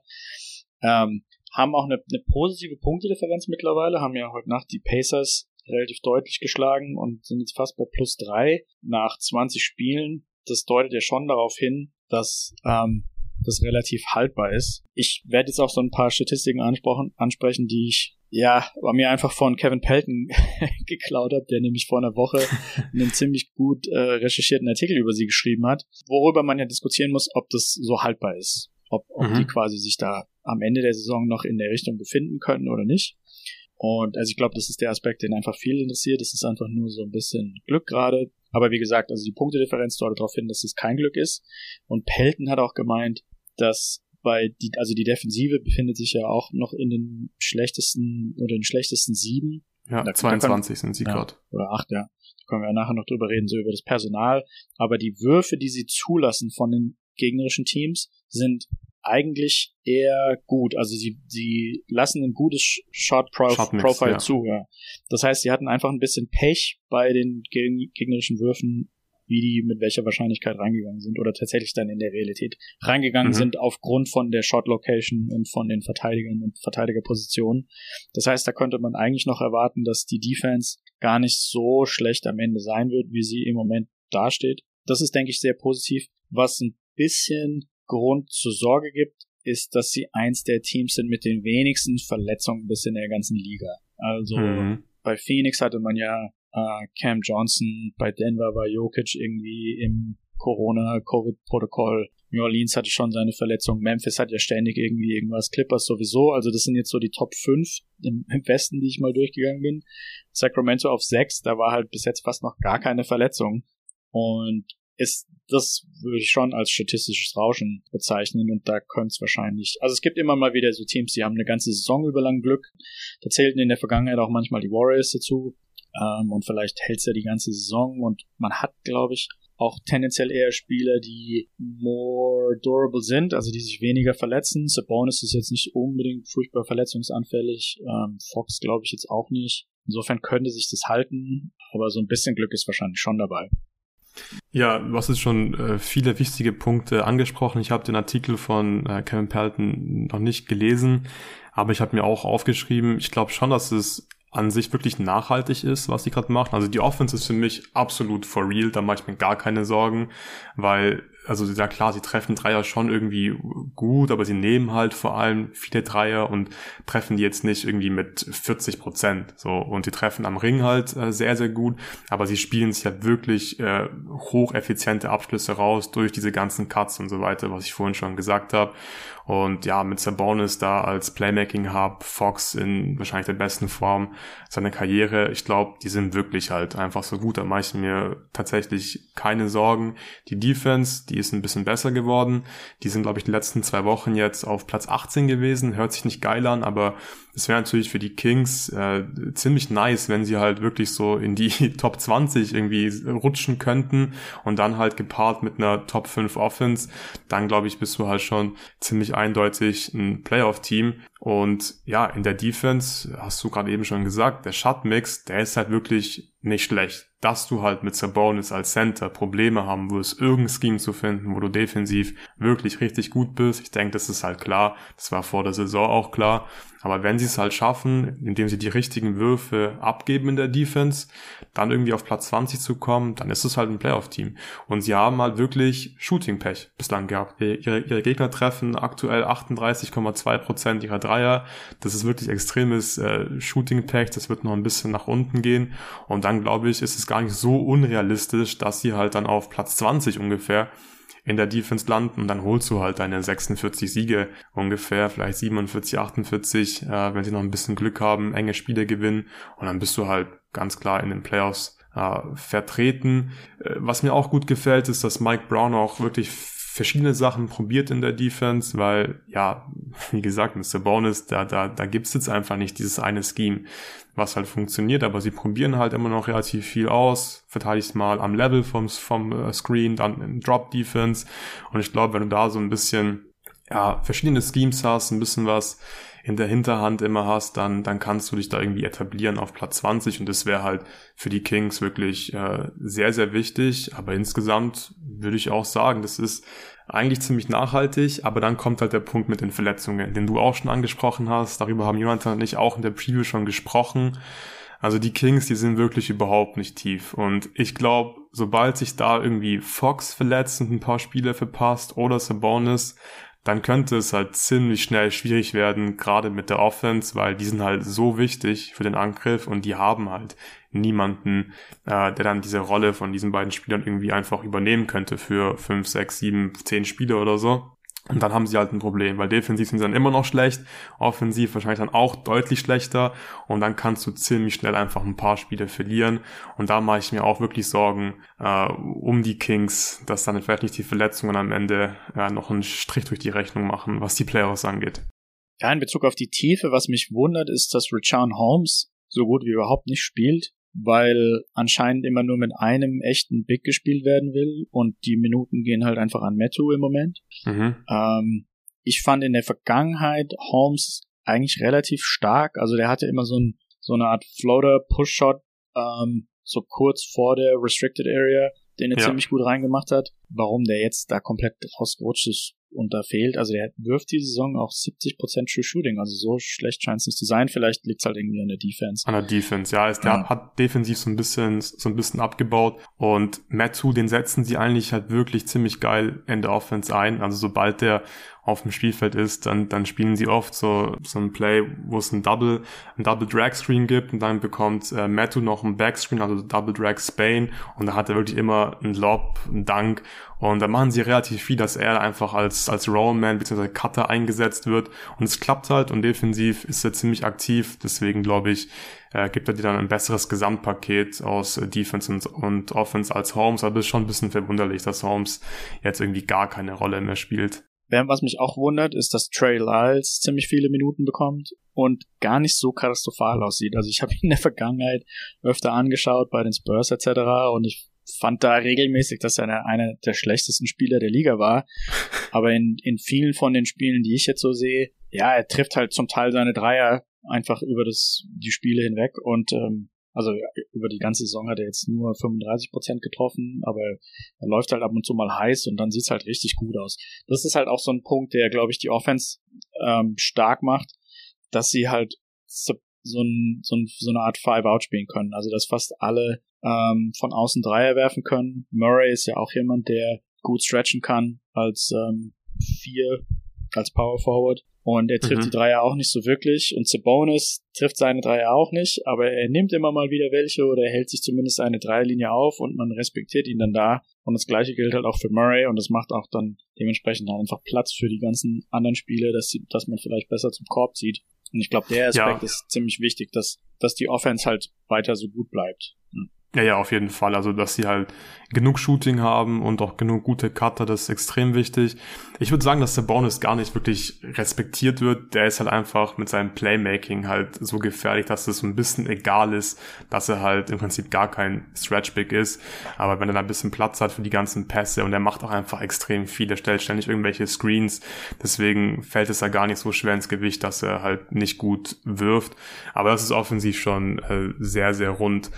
Ähm, haben auch eine, eine positive Punktedifferenz mittlerweile, haben ja heute Nacht die Pacers relativ deutlich geschlagen und sind jetzt fast bei plus drei nach 20 Spielen. Das deutet ja schon darauf hin, dass ähm, das relativ haltbar ist. Ich werde jetzt auch so ein paar Statistiken ansprechen, die ich ja, war mir einfach von Kevin Pelton geklaut habe, der nämlich vor einer Woche einen ziemlich gut äh, recherchierten Artikel über sie geschrieben hat, worüber man ja diskutieren muss, ob das so haltbar ist, ob, ob mhm. die quasi sich da am Ende der Saison noch in der Richtung befinden können oder nicht. Und also ich glaube, das ist der Aspekt, den einfach viel interessiert. Es ist einfach nur so ein bisschen Glück gerade. Aber wie gesagt, also die Punktedifferenz deutet darauf hin, dass es kein Glück ist. Und Pelton hat auch gemeint, dass bei die, also die Defensive befindet sich ja auch noch in den schlechtesten oder den schlechtesten sieben. Ja, da, 22 können, sind sie ja, gerade. Oder acht, ja. Da können wir ja nachher noch drüber reden, so über das Personal. Aber die Würfe, die sie zulassen von den gegnerischen Teams, sind eigentlich eher gut. Also sie, sie lassen ein gutes Shot, Prof Profile ja. zu. Ja. Das heißt, sie hatten einfach ein bisschen Pech bei den gegnerischen Würfen wie die mit welcher Wahrscheinlichkeit reingegangen sind oder tatsächlich dann in der Realität reingegangen mhm. sind aufgrund von der Shot Location und von den Verteidigern und Verteidigerpositionen. Das heißt, da könnte man eigentlich noch erwarten, dass die Defense gar nicht so schlecht am Ende sein wird, wie sie im Moment dasteht. Das ist, denke ich, sehr positiv. Was ein bisschen Grund zur Sorge gibt, ist, dass sie eins der Teams sind mit den wenigsten Verletzungen bis in der ganzen Liga. Also mhm. bei Phoenix hatte man ja äh, Cam Johnson, bei Denver war Jokic irgendwie im Corona-Covid-Protokoll. New Orleans hatte schon seine Verletzung. Memphis hat ja ständig irgendwie irgendwas. Clippers sowieso. Also das sind jetzt so die Top 5 im, im Westen, die ich mal durchgegangen bin. Sacramento auf 6, da war halt bis jetzt fast noch gar keine Verletzung. Und ist, das würde ich schon als statistisches Rauschen bezeichnen und da könnte es wahrscheinlich, also es gibt immer mal wieder so Teams, die haben eine ganze Saison über lang Glück. Da zählten in der Vergangenheit auch manchmal die Warriors dazu. Ähm, und vielleicht hält's ja die ganze Saison und man hat, glaube ich, auch tendenziell eher Spieler, die more durable sind, also die sich weniger verletzen. Sabonis ist jetzt nicht unbedingt furchtbar verletzungsanfällig, ähm, Fox glaube ich jetzt auch nicht. Insofern könnte sich das halten, aber so ein bisschen Glück ist wahrscheinlich schon dabei. Ja, du hast jetzt schon äh, viele wichtige Punkte angesprochen. Ich habe den Artikel von äh, Kevin Pelton noch nicht gelesen, aber ich habe mir auch aufgeschrieben, ich glaube schon, dass es an sich wirklich nachhaltig ist, was sie gerade machen. Also die Offense ist für mich absolut for real, da mache ich mir gar keine Sorgen, weil also ja klar, sie treffen Dreier schon irgendwie gut, aber sie nehmen halt vor allem viele Dreier und treffen die jetzt nicht irgendwie mit 40 Prozent. So und sie treffen am Ring halt äh, sehr sehr gut, aber sie spielen sich halt wirklich äh, hocheffiziente Abschlüsse raus durch diese ganzen Cuts und so weiter, was ich vorhin schon gesagt habe. Und ja, mit Sabonis da als Playmaking Hub, Fox in wahrscheinlich der besten Form seiner Karriere, ich glaube, die sind wirklich halt einfach so gut. Da mache ich mir tatsächlich keine Sorgen. Die Defense, die ist ein bisschen besser geworden. Die sind, glaube ich, die letzten zwei Wochen jetzt auf Platz 18 gewesen. Hört sich nicht geil an, aber es wäre natürlich für die Kings äh, ziemlich nice, wenn sie halt wirklich so in die Top 20 irgendwie rutschen könnten und dann halt gepaart mit einer Top 5 Offense, dann glaube ich, bist du halt schon ziemlich eindeutig ein Playoff-Team. Und ja, in der Defense, hast du gerade eben schon gesagt, der Shot-Mix, der ist halt wirklich nicht schlecht dass du halt mit Sabonis als Center Probleme haben wirst, irgendein Scheme zu finden, wo du defensiv wirklich richtig gut bist. Ich denke, das ist halt klar. Das war vor der Saison auch klar. Aber wenn sie es halt schaffen, indem sie die richtigen Würfe abgeben in der Defense, dann irgendwie auf Platz 20 zu kommen, dann ist es halt ein Playoff-Team. Und sie haben halt wirklich Shooting-Pech bislang gehabt. Ihre, ihre Gegner treffen aktuell 38,2 Prozent ihrer Dreier. Das ist wirklich extremes äh, Shooting-Pech. Das wird noch ein bisschen nach unten gehen. Und dann, glaube ich, ist es gar nicht so unrealistisch, dass sie halt dann auf Platz 20 ungefähr in der Defense landen dann holst du halt deine 46 Siege ungefähr, vielleicht 47, 48, äh, wenn sie noch ein bisschen Glück haben, enge Spiele gewinnen und dann bist du halt ganz klar in den Playoffs äh, vertreten. Äh, was mir auch gut gefällt, ist, dass Mike Brown auch wirklich verschiedene Sachen probiert in der Defense, weil, ja, wie gesagt, Mr. Bonus, da, da, da gibt's jetzt einfach nicht dieses eine Scheme, was halt funktioniert, aber sie probieren halt immer noch relativ viel aus, verteidigst mal am Level vom, vom äh, Screen, dann in Drop Defense und ich glaube, wenn du da so ein bisschen, ja, verschiedene Schemes hast, ein bisschen was in der Hinterhand immer hast, dann, dann kannst du dich da irgendwie etablieren auf Platz 20 und das wäre halt für die Kings wirklich äh, sehr, sehr wichtig. Aber insgesamt würde ich auch sagen, das ist eigentlich ziemlich nachhaltig, aber dann kommt halt der Punkt mit den Verletzungen, den du auch schon angesprochen hast. Darüber haben Jonathan und ich auch in der Preview schon gesprochen. Also die Kings, die sind wirklich überhaupt nicht tief. Und ich glaube, sobald sich da irgendwie Fox verletzt und ein paar Spiele verpasst oder Sabonis, dann könnte es halt ziemlich schnell schwierig werden, gerade mit der Offense, weil die sind halt so wichtig für den Angriff und die haben halt niemanden, äh, der dann diese Rolle von diesen beiden Spielern irgendwie einfach übernehmen könnte für fünf, sechs, sieben, zehn Spiele oder so. Und dann haben sie halt ein Problem, weil defensiv sind sie dann immer noch schlecht, offensiv wahrscheinlich dann auch deutlich schlechter und dann kannst du ziemlich schnell einfach ein paar Spiele verlieren. Und da mache ich mir auch wirklich Sorgen äh, um die Kings, dass dann vielleicht nicht die Verletzungen am Ende äh, noch einen Strich durch die Rechnung machen, was die Playoffs angeht. Ja, in Bezug auf die Tiefe, was mich wundert, ist, dass Richard Holmes so gut wie überhaupt nicht spielt weil anscheinend immer nur mit einem echten Big gespielt werden will und die Minuten gehen halt einfach an Metu im Moment. Mhm. Ähm, ich fand in der Vergangenheit Holmes eigentlich relativ stark. Also der hatte immer so, ein, so eine Art Floater-Push-Shot ähm, so kurz vor der Restricted Area, den er ja. ziemlich gut reingemacht hat. Warum der jetzt da komplett rausgerutscht ist, und da fehlt, also der wirft die Saison auch 70% True Shooting, also so schlecht scheint es nicht zu sein, vielleicht liegt es halt irgendwie an der Defense. An der Defense, ja, ist, der ja. hat defensiv so ein bisschen, so ein bisschen abgebaut und Matsu, den setzen sie eigentlich halt wirklich ziemlich geil in der Offense ein, also sobald der auf dem Spielfeld ist, dann, dann spielen sie oft so, so ein Play, wo es ein Double, ein Double Drag Screen gibt und dann bekommt äh, Mattu noch ein Backscreen, also Double Drag Spain und da hat er wirklich immer einen Lob, einen Dank und da machen sie relativ viel, dass er einfach als, als Rollman bzw. Cutter eingesetzt wird und es klappt halt und defensiv ist er ziemlich aktiv, deswegen glaube ich, äh, gibt er dir dann ein besseres Gesamtpaket aus äh, Defense und, und Offense als Holmes, aber es ist schon ein bisschen verwunderlich, dass Holmes jetzt irgendwie gar keine Rolle mehr spielt. Was mich auch wundert, ist, dass Trey Lyles ziemlich viele Minuten bekommt und gar nicht so katastrophal aussieht. Also ich habe ihn in der Vergangenheit öfter angeschaut bei den Spurs etc. und ich fand da regelmäßig, dass er einer der schlechtesten Spieler der Liga war. Aber in, in vielen von den Spielen, die ich jetzt so sehe, ja, er trifft halt zum Teil seine Dreier einfach über das die Spiele hinweg und ähm, also über die ganze Saison hat er jetzt nur 35 Prozent getroffen, aber er läuft halt ab und zu mal heiß und dann sieht's halt richtig gut aus. Das ist halt auch so ein Punkt, der, glaube ich, die Offense ähm, stark macht, dass sie halt so, ein, so, ein, so eine Art Five-Out spielen können. Also dass fast alle ähm, von außen Dreier werfen können. Murray ist ja auch jemand, der gut stretchen kann als ähm, vier, als Power Forward. Und er trifft mhm. die Dreier auch nicht so wirklich. Und Sabonis trifft seine Dreier auch nicht, aber er nimmt immer mal wieder welche oder er hält sich zumindest eine Dreierlinie auf und man respektiert ihn dann da. Und das gleiche gilt halt auch für Murray und das macht auch dann dementsprechend einfach Platz für die ganzen anderen Spiele, dass, dass man vielleicht besser zum Korb zieht. Und ich glaube, der Aspekt ja. ist ziemlich wichtig, dass, dass die Offense halt weiter so gut bleibt. Ja, ja, auf jeden Fall. Also, dass sie halt genug Shooting haben und auch genug gute Cutter, das ist extrem wichtig. Ich würde sagen, dass der Bonus gar nicht wirklich respektiert wird. Der ist halt einfach mit seinem Playmaking halt so gefährlich, dass es ein bisschen egal ist, dass er halt im Prinzip gar kein Stretch-Big ist. Aber wenn er da ein bisschen Platz hat für die ganzen Pässe und er macht auch einfach extrem viel, er stellt ständig irgendwelche Screens. Deswegen fällt es ja gar nicht so schwer ins Gewicht, dass er halt nicht gut wirft. Aber das ist offensiv schon äh, sehr, sehr rund.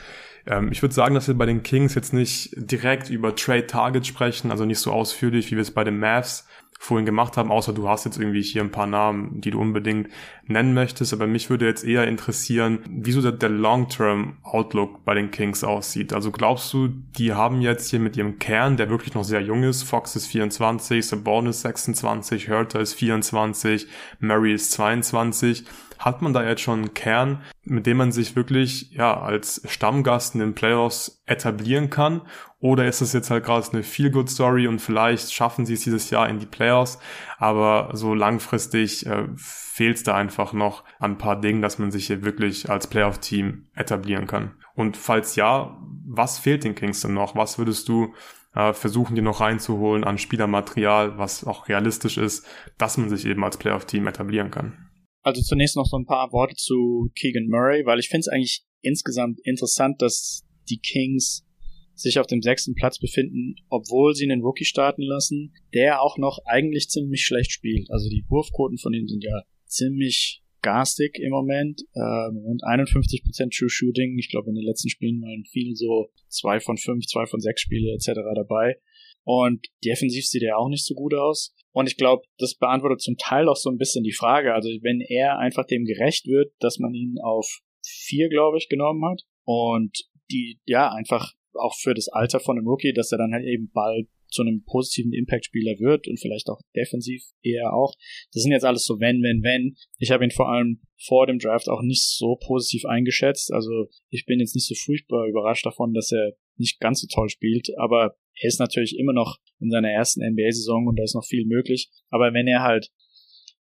Ähm, ich würde sagen, dass wir bei den Kings jetzt nicht direkt über Trade Target sprechen, also nicht so ausführlich, wie wir es bei den Mavs vorhin gemacht haben, außer du hast jetzt irgendwie hier ein paar Namen, die du unbedingt nennen möchtest. Aber mich würde jetzt eher interessieren, wieso der, der Long-Term-Outlook bei den Kings aussieht. Also glaubst du, die haben jetzt hier mit ihrem Kern, der wirklich noch sehr jung ist, Fox ist 24, Sabonis 26, Hurter ist 24, Murray ist 22, hat man da jetzt schon einen Kern, mit dem man sich wirklich ja als Stammgast in den Playoffs etablieren kann? Oder ist es jetzt halt gerade eine Feel-Good-Story und vielleicht schaffen sie es dieses Jahr in die Playoffs, aber so langfristig äh, fehlt es da einfach noch an ein paar Dingen, dass man sich hier wirklich als Playoff-Team etablieren kann. Und falls ja, was fehlt den Kings denn noch? Was würdest du äh, versuchen die noch reinzuholen an Spielermaterial, was auch realistisch ist, dass man sich eben als Playoff-Team etablieren kann. Also zunächst noch so ein paar Worte zu Keegan Murray, weil ich finde es eigentlich insgesamt interessant, dass die Kings sich auf dem sechsten Platz befinden, obwohl sie einen Rookie starten lassen, der auch noch eigentlich ziemlich schlecht spielt. Also die Wurfquoten von ihm sind ja ziemlich garstig im Moment. Ähm, und 51% True Shooting. Ich glaube, in den letzten Spielen waren viele so zwei von fünf, zwei von sechs Spiele etc. dabei. Und defensiv sieht er auch nicht so gut aus. Und ich glaube, das beantwortet zum Teil auch so ein bisschen die Frage. Also wenn er einfach dem gerecht wird, dass man ihn auf vier, glaube ich, genommen hat und die ja einfach auch für das Alter von einem Rookie, dass er dann halt eben bald zu einem positiven Impact-Spieler wird und vielleicht auch defensiv eher auch. Das sind jetzt alles so wenn, wenn, wenn. Ich habe ihn vor allem vor dem Draft auch nicht so positiv eingeschätzt. Also ich bin jetzt nicht so furchtbar überrascht davon, dass er nicht ganz so toll spielt, aber er ist natürlich immer noch in seiner ersten NBA-Saison und da ist noch viel möglich. Aber wenn er halt,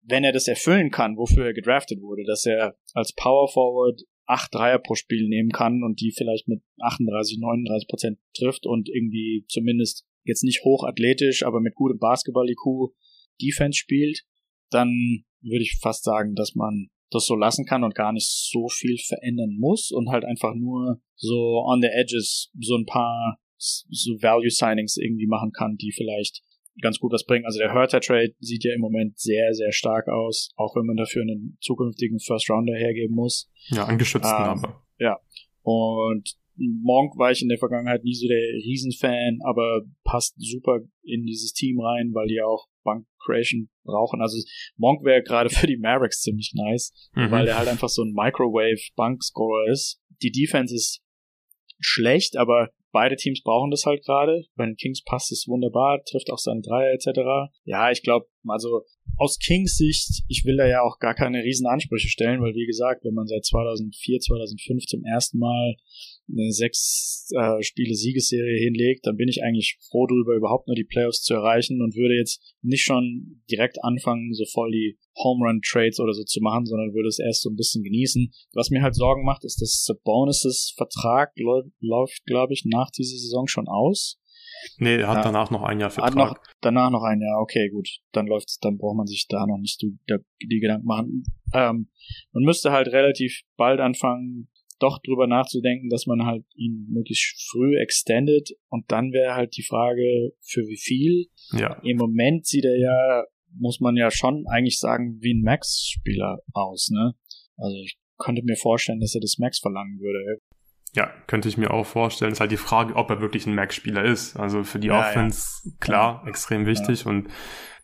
wenn er das erfüllen kann, wofür er gedraftet wurde, dass er als Power Forward acht Dreier pro Spiel nehmen kann und die vielleicht mit 38, 39 Prozent trifft und irgendwie zumindest jetzt nicht hochathletisch, aber mit gutem Basketball-IQ Defense spielt, dann würde ich fast sagen, dass man das so lassen kann und gar nicht so viel verändern muss und halt einfach nur so on the edges so ein paar so Value Signings irgendwie machen kann, die vielleicht ganz gut was bringen. Also der Hurter Trade sieht ja im Moment sehr, sehr stark aus, auch wenn man dafür einen zukünftigen First Rounder hergeben muss. Ja, angeschützten ähm, aber. Ja. Und Monk war ich in der Vergangenheit nie so der Riesenfan, aber passt super in dieses Team rein, weil die auch Bank Creation brauchen. Also Monk wäre gerade für die Mavericks ziemlich nice, mhm. weil er halt einfach so ein Microwave Bankscorer ist. Die Defense ist schlecht, aber beide Teams brauchen das halt gerade. Bei den Kings passt es wunderbar, trifft auch seine Dreier etc. Ja, ich glaube, also aus Kings Sicht, ich will da ja auch gar keine riesen Ansprüche stellen, weil wie gesagt, wenn man seit 2004, 2005 zum ersten Mal eine sechs äh, Spiele Siegesserie hinlegt, dann bin ich eigentlich froh darüber, überhaupt nur die Playoffs zu erreichen und würde jetzt nicht schon direkt anfangen, so voll die Home Run Trades oder so zu machen, sondern würde es erst so ein bisschen genießen. Was mir halt Sorgen macht, ist, dass Sabonis' Vertrag läuft, glaube ich, nach dieser Saison schon aus. Nee, er hat ja, danach noch ein Jahr Vertrag. Hat noch, danach noch ein Jahr, okay, gut. Dann läuft es, dann braucht man sich da noch nicht die, die Gedanken machen. Ähm, man müsste halt relativ bald anfangen, doch drüber nachzudenken, dass man halt ihn möglichst früh extendet und dann wäre halt die Frage, für wie viel. Ja. Im Moment sieht er ja, muss man ja schon eigentlich sagen, wie ein Max-Spieler aus, ne? Also ich könnte mir vorstellen, dass er das Max verlangen würde. Ja, könnte ich mir auch vorstellen. Ist halt die Frage, ob er wirklich ein Max-Spieler ist. Also für die ja, Offense, ja. klar, ja. extrem wichtig und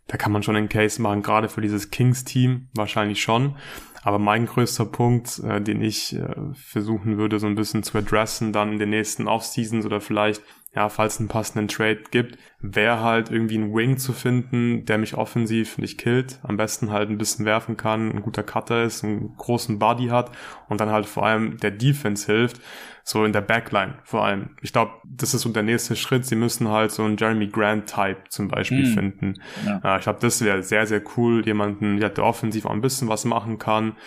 da kann man schon einen Case machen, gerade für dieses Kings-Team wahrscheinlich schon. Aber mein größter Punkt, äh, den ich äh, versuchen würde, so ein bisschen zu adressen, dann in den nächsten Off-Seasons oder vielleicht, ja, falls es einen passenden Trade gibt, wäre halt irgendwie ein Wing zu finden, der mich offensiv nicht killt, am besten halt ein bisschen werfen kann, ein guter Cutter ist, einen großen Body hat und dann halt vor allem der Defense hilft so in der Backline vor allem. Ich glaube, das ist so der nächste Schritt. Sie müssen halt so einen Jeremy Grant-Type zum Beispiel mm. finden. Ja. Ich glaube, das wäre sehr, sehr cool. Jemanden, der offensiv auch ein bisschen was machen kann,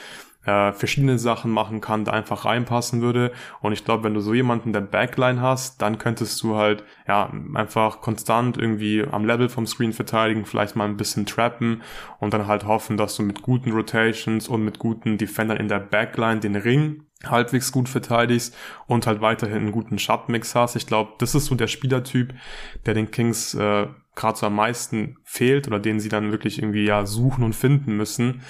äh, verschiedene Sachen machen kann, da einfach reinpassen würde. Und ich glaube, wenn du so jemanden der Backline hast, dann könntest du halt ja einfach konstant irgendwie am Level vom Screen verteidigen, vielleicht mal ein bisschen trappen und dann halt hoffen, dass du mit guten Rotations und mit guten Defendern in der Backline den Ring halbwegs gut verteidigst und halt weiterhin einen guten Shotmix hast. Ich glaube, das ist so der Spielertyp, der den Kings äh, gerade so am meisten fehlt oder den sie dann wirklich irgendwie ja suchen und finden müssen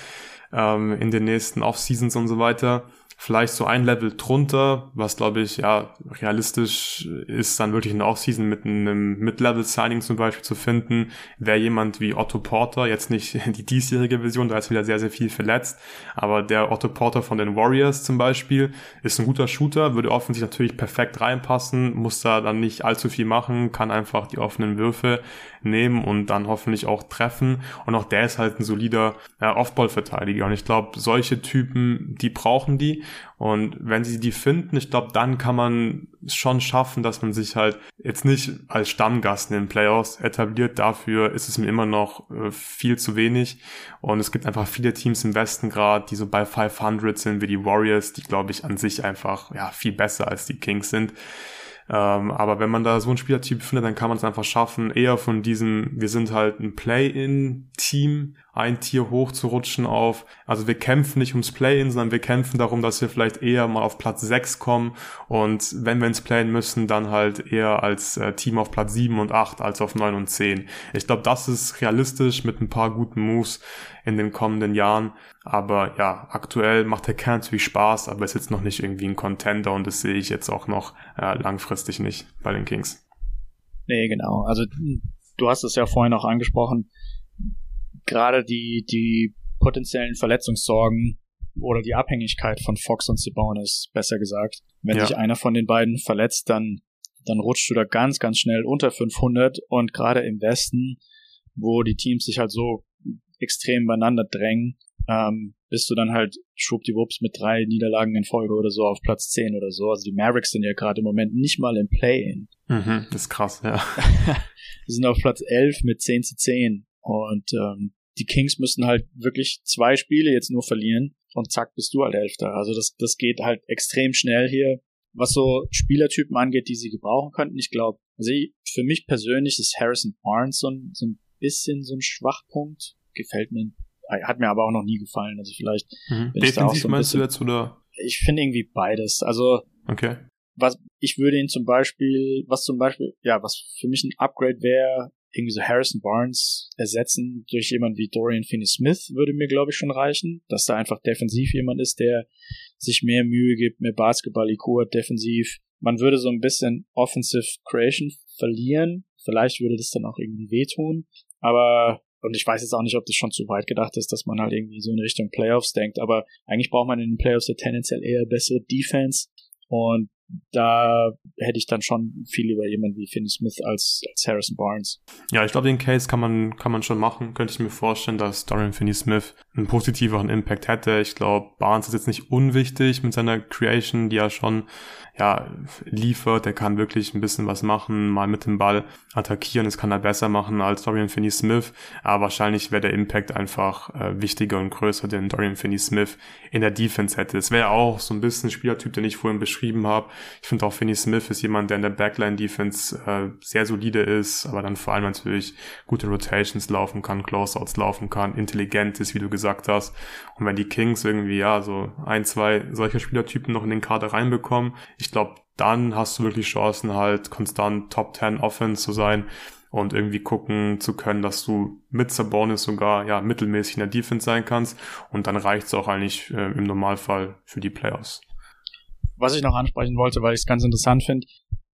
ähm, in den nächsten Off-Seasons und so weiter vielleicht so ein Level drunter, was glaube ich ja realistisch ist, dann wirklich eine Offseason mit einem Mid-Level-Signing zum Beispiel zu finden, wäre jemand wie Otto Porter, jetzt nicht die diesjährige Version, da ist wieder sehr, sehr viel verletzt, aber der Otto Porter von den Warriors zum Beispiel ist ein guter Shooter, würde offensichtlich natürlich perfekt reinpassen, muss da dann nicht allzu viel machen, kann einfach die offenen Würfe nehmen und dann hoffentlich auch treffen. Und auch der ist halt ein solider äh, Off-Ball-Verteidiger. Und ich glaube, solche Typen, die brauchen die. Und wenn sie die finden, ich glaube, dann kann man schon schaffen, dass man sich halt jetzt nicht als Stammgast in den Playoffs etabliert. Dafür ist es mir immer noch äh, viel zu wenig. Und es gibt einfach viele Teams im Westen gerade, die so bei 500 sind, wie die Warriors, die glaube ich an sich einfach ja viel besser als die Kings sind. Ähm, aber wenn man da so einen Spielertyp findet, dann kann man es einfach schaffen, eher von diesem, wir sind halt ein Play-in-Team, ein Tier hoch zu rutschen auf, also wir kämpfen nicht ums Play-in, sondern wir kämpfen darum, dass wir vielleicht eher mal auf Platz 6 kommen und wenn wir ins Play-in müssen, dann halt eher als äh, Team auf Platz 7 und 8 als auf 9 und 10. Ich glaube, das ist realistisch mit ein paar guten Moves in den kommenden Jahren. Aber ja, aktuell macht der Kern natürlich Spaß, aber ist jetzt noch nicht irgendwie ein Contender und das sehe ich jetzt auch noch äh, langfristig nicht bei den Kings. Nee, genau. Also du hast es ja vorhin auch angesprochen. Gerade die, die potenziellen Verletzungssorgen oder die Abhängigkeit von Fox und Sabonis, besser gesagt. Wenn ja. sich einer von den beiden verletzt, dann, dann rutscht du da ganz, ganz schnell unter 500 und gerade im Westen, wo die Teams sich halt so extrem beieinander drängen, ähm, bist du dann halt schwuppdiwupps mit drei Niederlagen in Folge oder so auf Platz 10 oder so. Also die Mavericks sind ja gerade im Moment nicht mal im Play-In. Mhm, das ist krass, ja. die sind auf Platz 11 mit 10 zu 10 und ähm, die Kings müssen halt wirklich zwei Spiele jetzt nur verlieren und zack bist du halt Elfter. Also das, das geht halt extrem schnell hier. Was so Spielertypen angeht, die sie gebrauchen könnten, ich glaube, also ich, für mich persönlich ist Harrison Barnes so ein, so ein bisschen so ein Schwachpunkt gefällt mir, hat mir aber auch noch nie gefallen. Also vielleicht. Mhm. Defensiv so meinst bisschen, du jetzt oder? Ich finde irgendwie beides. Also. Okay. Was, ich würde ihn zum Beispiel, was zum Beispiel, ja, was für mich ein Upgrade wäre, irgendwie so Harrison Barnes ersetzen durch jemanden wie Dorian Finney-Smith würde mir, glaube ich, schon reichen, dass da einfach defensiv jemand ist, der sich mehr Mühe gibt, mehr Basketball-IQ hat defensiv. Man würde so ein bisschen Offensive Creation verlieren. Vielleicht würde das dann auch irgendwie wehtun. Aber und ich weiß jetzt auch nicht, ob das schon zu weit gedacht ist, dass man halt irgendwie so in Richtung Playoffs denkt, aber eigentlich braucht man in den Playoffs ja tendenziell eher bessere Defense und da hätte ich dann schon viel lieber jemanden wie Finney Smith als, als Harrison Barnes. Ja, ich glaube, den Case kann man, kann man schon machen. Könnte ich mir vorstellen, dass Dorian Finney-Smith einen positiveren Impact hätte. Ich glaube, Barnes ist jetzt nicht unwichtig mit seiner Creation, die er schon ja, liefert. Er kann wirklich ein bisschen was machen, mal mit dem Ball attackieren. Das kann er besser machen als Dorian Finney-Smith. Aber wahrscheinlich wäre der Impact einfach äh, wichtiger und größer, den Dorian Finney-Smith in der Defense hätte. Es wäre auch so ein bisschen Spielertyp, den ich vorhin beschrieben habe. Ich finde auch Finney Smith ist jemand, der in der Backline-Defense äh, sehr solide ist, aber dann vor allem natürlich gute Rotations laufen kann, Closeouts laufen kann, intelligent ist, wie du gesagt hast. Und wenn die Kings irgendwie, ja, so ein, zwei solche Spielertypen noch in den Kader reinbekommen, ich glaube, dann hast du wirklich Chancen, halt konstant Top 10 Offense zu sein und irgendwie gucken zu können, dass du mit Sabonis sogar ja mittelmäßig in der Defense sein kannst und dann reicht's auch eigentlich äh, im Normalfall für die Playoffs was ich noch ansprechen wollte, weil ich es ganz interessant finde,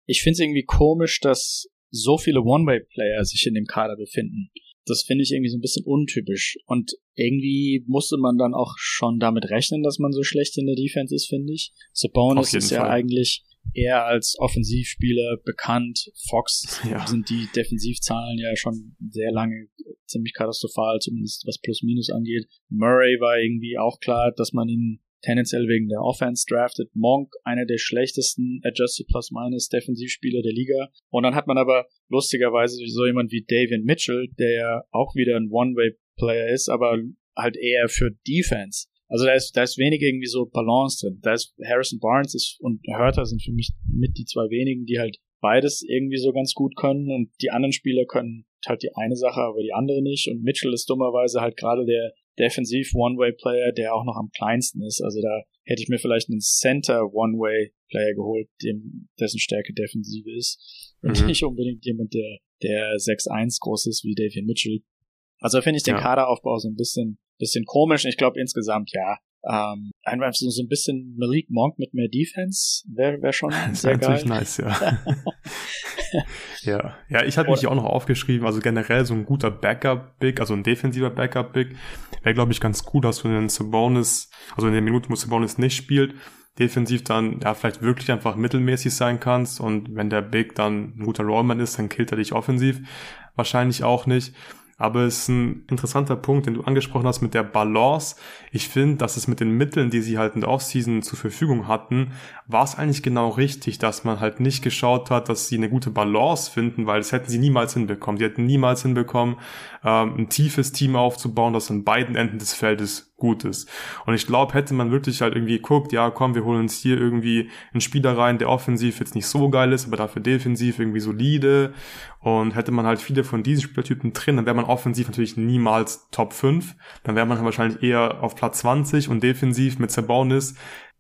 ich finde es irgendwie komisch, dass so viele One-Way-Player sich in dem Kader befinden. Das finde ich irgendwie so ein bisschen untypisch. Und irgendwie musste man dann auch schon damit rechnen, dass man so schlecht in der Defense ist, finde ich. Sabonis ist ja eigentlich eher als Offensivspieler bekannt. Fox ja. sind die Defensivzahlen ja schon sehr lange ziemlich katastrophal, zumindest was Plus-Minus angeht. Murray war irgendwie auch klar, dass man ihn tendenziell wegen der Offense drafted. Monk, einer der schlechtesten Adjusted Plus Minus Defensivspieler der Liga. Und dann hat man aber lustigerweise so jemand wie Davian Mitchell, der ja auch wieder ein One-Way-Player ist, aber halt eher für Defense. Also da ist, da ist wenig irgendwie so Balance drin. Da ist Harrison Barnes ist, und Hörter sind für mich mit die zwei wenigen, die halt beides irgendwie so ganz gut können und die anderen Spieler können halt die eine Sache, aber die andere nicht. Und Mitchell ist dummerweise halt gerade der defensiv One-Way-Player, der auch noch am kleinsten ist. Also da hätte ich mir vielleicht einen Center One-Way-Player geholt, dem, dessen Stärke defensive ist. Und mhm. nicht unbedingt jemand, der, der 6'1 groß ist wie Davian Mitchell. Also finde ich den ja. Kaderaufbau so ein bisschen, bisschen komisch. Ich glaube insgesamt, ja, ähm, einfach so, so ein bisschen Malik Monk mit mehr Defense wäre wär schon das sehr geil. nice, ja. ja. Ja, ich hatte mich auch noch aufgeschrieben, also generell so ein guter Backup-Big, also ein defensiver Backup-Big, wäre, glaube ich, ganz cool, dass du den Sabonis, also in den Minuten, wo Sabonis nicht spielt, defensiv dann ja vielleicht wirklich einfach mittelmäßig sein kannst und wenn der Big dann ein guter Rollman ist, dann killt er dich offensiv. Wahrscheinlich auch nicht. Aber es ist ein interessanter Punkt, den du angesprochen hast mit der Balance. Ich finde, dass es mit den Mitteln, die sie halt in der Offseason zur Verfügung hatten, war es eigentlich genau richtig, dass man halt nicht geschaut hat, dass sie eine gute Balance finden, weil das hätten sie niemals hinbekommen. Die hätten niemals hinbekommen, ähm, ein tiefes Team aufzubauen, das an beiden Enden des Feldes gut ist. Und ich glaube, hätte man wirklich halt irgendwie geguckt, ja, komm, wir holen uns hier irgendwie einen Spieler rein, der offensiv jetzt nicht so geil ist, aber dafür defensiv irgendwie solide. Und hätte man halt viele von diesen Spieltypen drin, dann wäre man offensiv natürlich niemals Top 5. Dann wäre man wahrscheinlich eher auf Platz 20 und defensiv mit Sabonis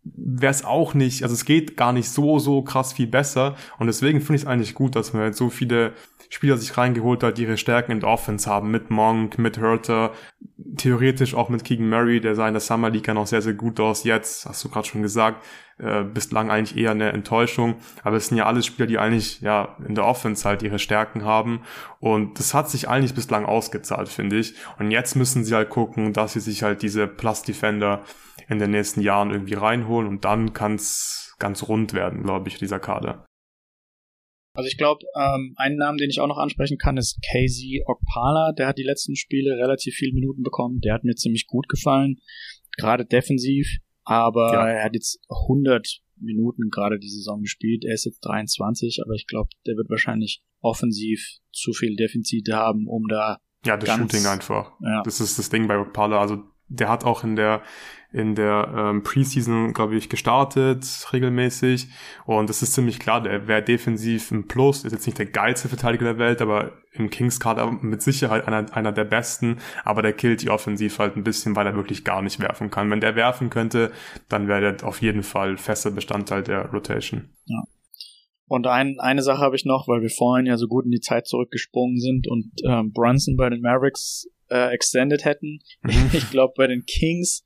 wäre es auch nicht, also es geht gar nicht so, so krass viel besser. Und deswegen finde ich es eigentlich gut, dass man halt so viele Spieler sich reingeholt hat, die ihre Stärken in der Offense haben, mit Monk, mit Hurter, theoretisch auch mit Keegan Murray, der sah in der Summer League ja noch sehr, sehr gut aus. Jetzt, hast du gerade schon gesagt, äh, bislang eigentlich eher eine Enttäuschung. Aber es sind ja alles Spieler, die eigentlich ja in der Offense halt ihre Stärken haben. Und das hat sich eigentlich bislang ausgezahlt, finde ich. Und jetzt müssen sie halt gucken, dass sie sich halt diese Plus Defender in den nächsten Jahren irgendwie reinholen und dann kann es ganz rund werden, glaube ich, dieser Kader. Also ich glaube, ähm, einen Namen, den ich auch noch ansprechen kann, ist KZ Okpala. Der hat die letzten Spiele relativ viele Minuten bekommen. Der hat mir ziemlich gut gefallen, gerade defensiv. Aber ja. er hat jetzt 100 Minuten gerade die Saison gespielt. Er ist jetzt 23, aber ich glaube, der wird wahrscheinlich offensiv zu viel Defizite haben, um da ja, das Shooting einfach. Ja. Das ist das Ding bei Okpala. Also der hat auch in der in der ähm, Preseason, glaube ich, gestartet, regelmäßig. Und es ist ziemlich klar, der wäre defensiv ein Plus, ist jetzt nicht der geilste Verteidiger der Welt, aber im Kings Kader mit Sicherheit einer, einer der besten, aber der killt die Offensiv halt ein bisschen, weil er wirklich gar nicht werfen kann. Wenn der werfen könnte, dann wäre der auf jeden Fall fester Bestandteil der Rotation. Ja. Und ein, eine Sache habe ich noch, weil wir vorhin ja so gut in die Zeit zurückgesprungen sind und ähm, Brunson bei den Mavericks äh, extended hätten. Mhm. Ich glaube, bei den Kings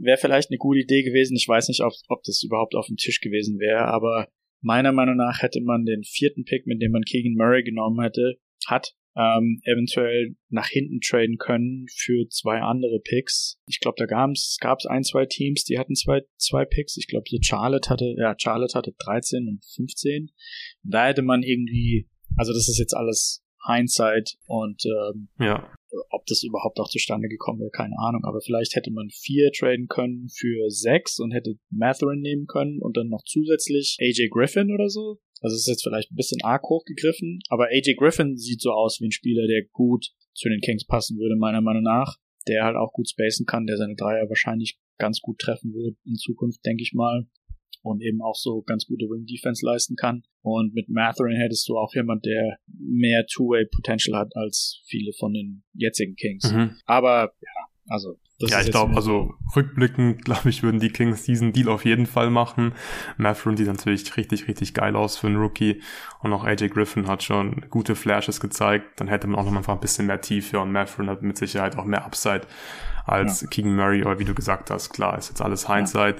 wäre vielleicht eine gute Idee gewesen. Ich weiß nicht, ob, ob das überhaupt auf dem Tisch gewesen wäre, aber meiner Meinung nach hätte man den vierten Pick, mit dem man Keegan Murray genommen hätte, hat, ähm, eventuell nach hinten traden können für zwei andere Picks. Ich glaube, da gab es ein, zwei Teams, die hatten zwei, zwei Picks. Ich glaube, Charlotte hatte, ja, Charlotte hatte 13 und 15. Da hätte man irgendwie, also das ist jetzt alles Hindsight und ähm, ja ob das überhaupt auch zustande gekommen wäre, keine Ahnung. Aber vielleicht hätte man vier traden können für sechs und hätte Matherin nehmen können und dann noch zusätzlich AJ Griffin oder so. Also ist jetzt vielleicht ein bisschen arg hochgegriffen, aber AJ Griffin sieht so aus wie ein Spieler, der gut zu den Kings passen würde, meiner Meinung nach. Der halt auch gut spacen kann, der seine Dreier wahrscheinlich ganz gut treffen wird in Zukunft, denke ich mal und eben auch so ganz gute Wing Defense leisten kann. Und mit Matherin hättest du auch jemand, der mehr Two-Way Potential hat als viele von den jetzigen Kings. Mhm. Aber ja, also das ja, ich glaube, also rückblickend, glaube ich, würden die Kings diesen Deal auf jeden Fall machen. Matherin sieht natürlich richtig, richtig geil aus für einen Rookie. Und auch AJ Griffin hat schon gute Flashes gezeigt. Dann hätte man auch noch mal ein bisschen mehr Tiefe und Matherin hat mit Sicherheit auch mehr Upside als ja. Keegan Murray, aber wie du gesagt hast, klar, ist jetzt alles Hindsight,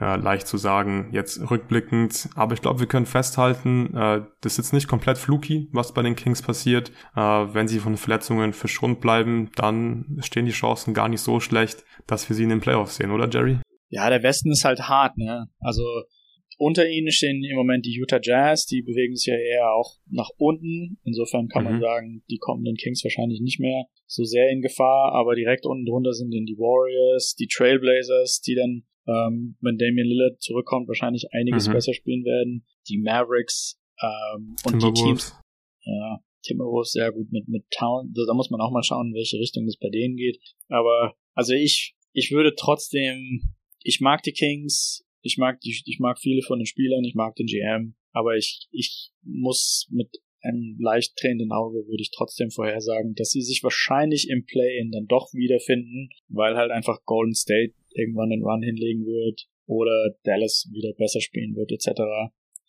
ja. Äh, leicht zu sagen, jetzt rückblickend, aber ich glaube, wir können festhalten, äh, das ist jetzt nicht komplett fluky, was bei den Kings passiert. Äh, wenn sie von Verletzungen verschont bleiben, dann stehen die Chancen gar nicht so schlecht, dass wir sie in den Playoffs sehen, oder Jerry? Ja, der Westen ist halt hart, ne? Also unter ihnen stehen im Moment die Utah Jazz, die bewegen sich ja eher auch nach unten. Insofern kann mhm. man sagen, die kommenden Kings wahrscheinlich nicht mehr so sehr in Gefahr, aber direkt unten drunter sind dann die Warriors, die Trailblazers, die dann, ähm, wenn Damian Lillard zurückkommt, wahrscheinlich einiges mhm. besser spielen werden. Die Mavericks ähm, und die Teams. Ja, Timberwolves sehr gut mit, mit Town. Da muss man auch mal schauen, in welche Richtung das bei denen geht. Aber also ich, ich würde trotzdem, ich mag die Kings, ich mag die, ich mag viele von den Spielern, ich mag den GM, aber ich, ich muss mit einem leicht tränenden Auge würde ich trotzdem vorhersagen, dass sie sich wahrscheinlich im Play-In dann doch wiederfinden, weil halt einfach Golden State irgendwann den Run hinlegen wird oder Dallas wieder besser spielen wird etc.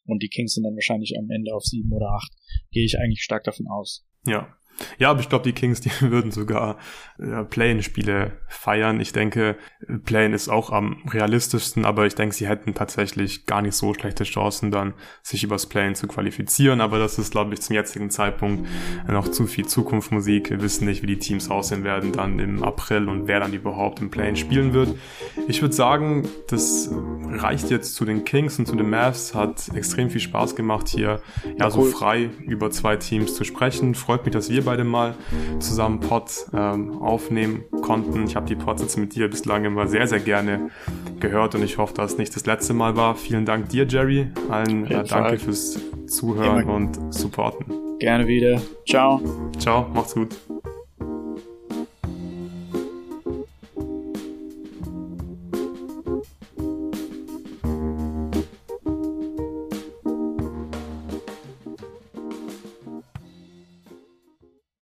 Und die Kings sind dann wahrscheinlich am Ende auf sieben oder acht. Gehe ich eigentlich stark davon aus. Ja, ja, aber ich glaube, die Kings, die würden sogar ja, Play-in-Spiele feiern. Ich denke, Play-in ist auch am realistischsten, aber ich denke, sie hätten tatsächlich gar nicht so schlechte Chancen, dann sich übers Play-in zu qualifizieren. Aber das ist, glaube ich, zum jetzigen Zeitpunkt noch zu viel Zukunftsmusik. Wir wissen nicht, wie die Teams aussehen werden dann im April und wer dann überhaupt im Play-in spielen wird. Ich würde sagen, das reicht jetzt zu den Kings und zu den Mavs. Hat extrem viel Spaß gemacht, hier ja, so frei über zwei Teams zu sprechen. Freut mich, dass wir beide mal zusammen Pods ähm, aufnehmen konnten. Ich habe die Pods jetzt mit dir bislang immer sehr, sehr gerne gehört und ich hoffe, dass es nicht das letzte Mal war. Vielen Dank dir, Jerry. Allen äh, danke fürs Zuhören immer. und Supporten. Gerne wieder. Ciao. Ciao, macht's gut.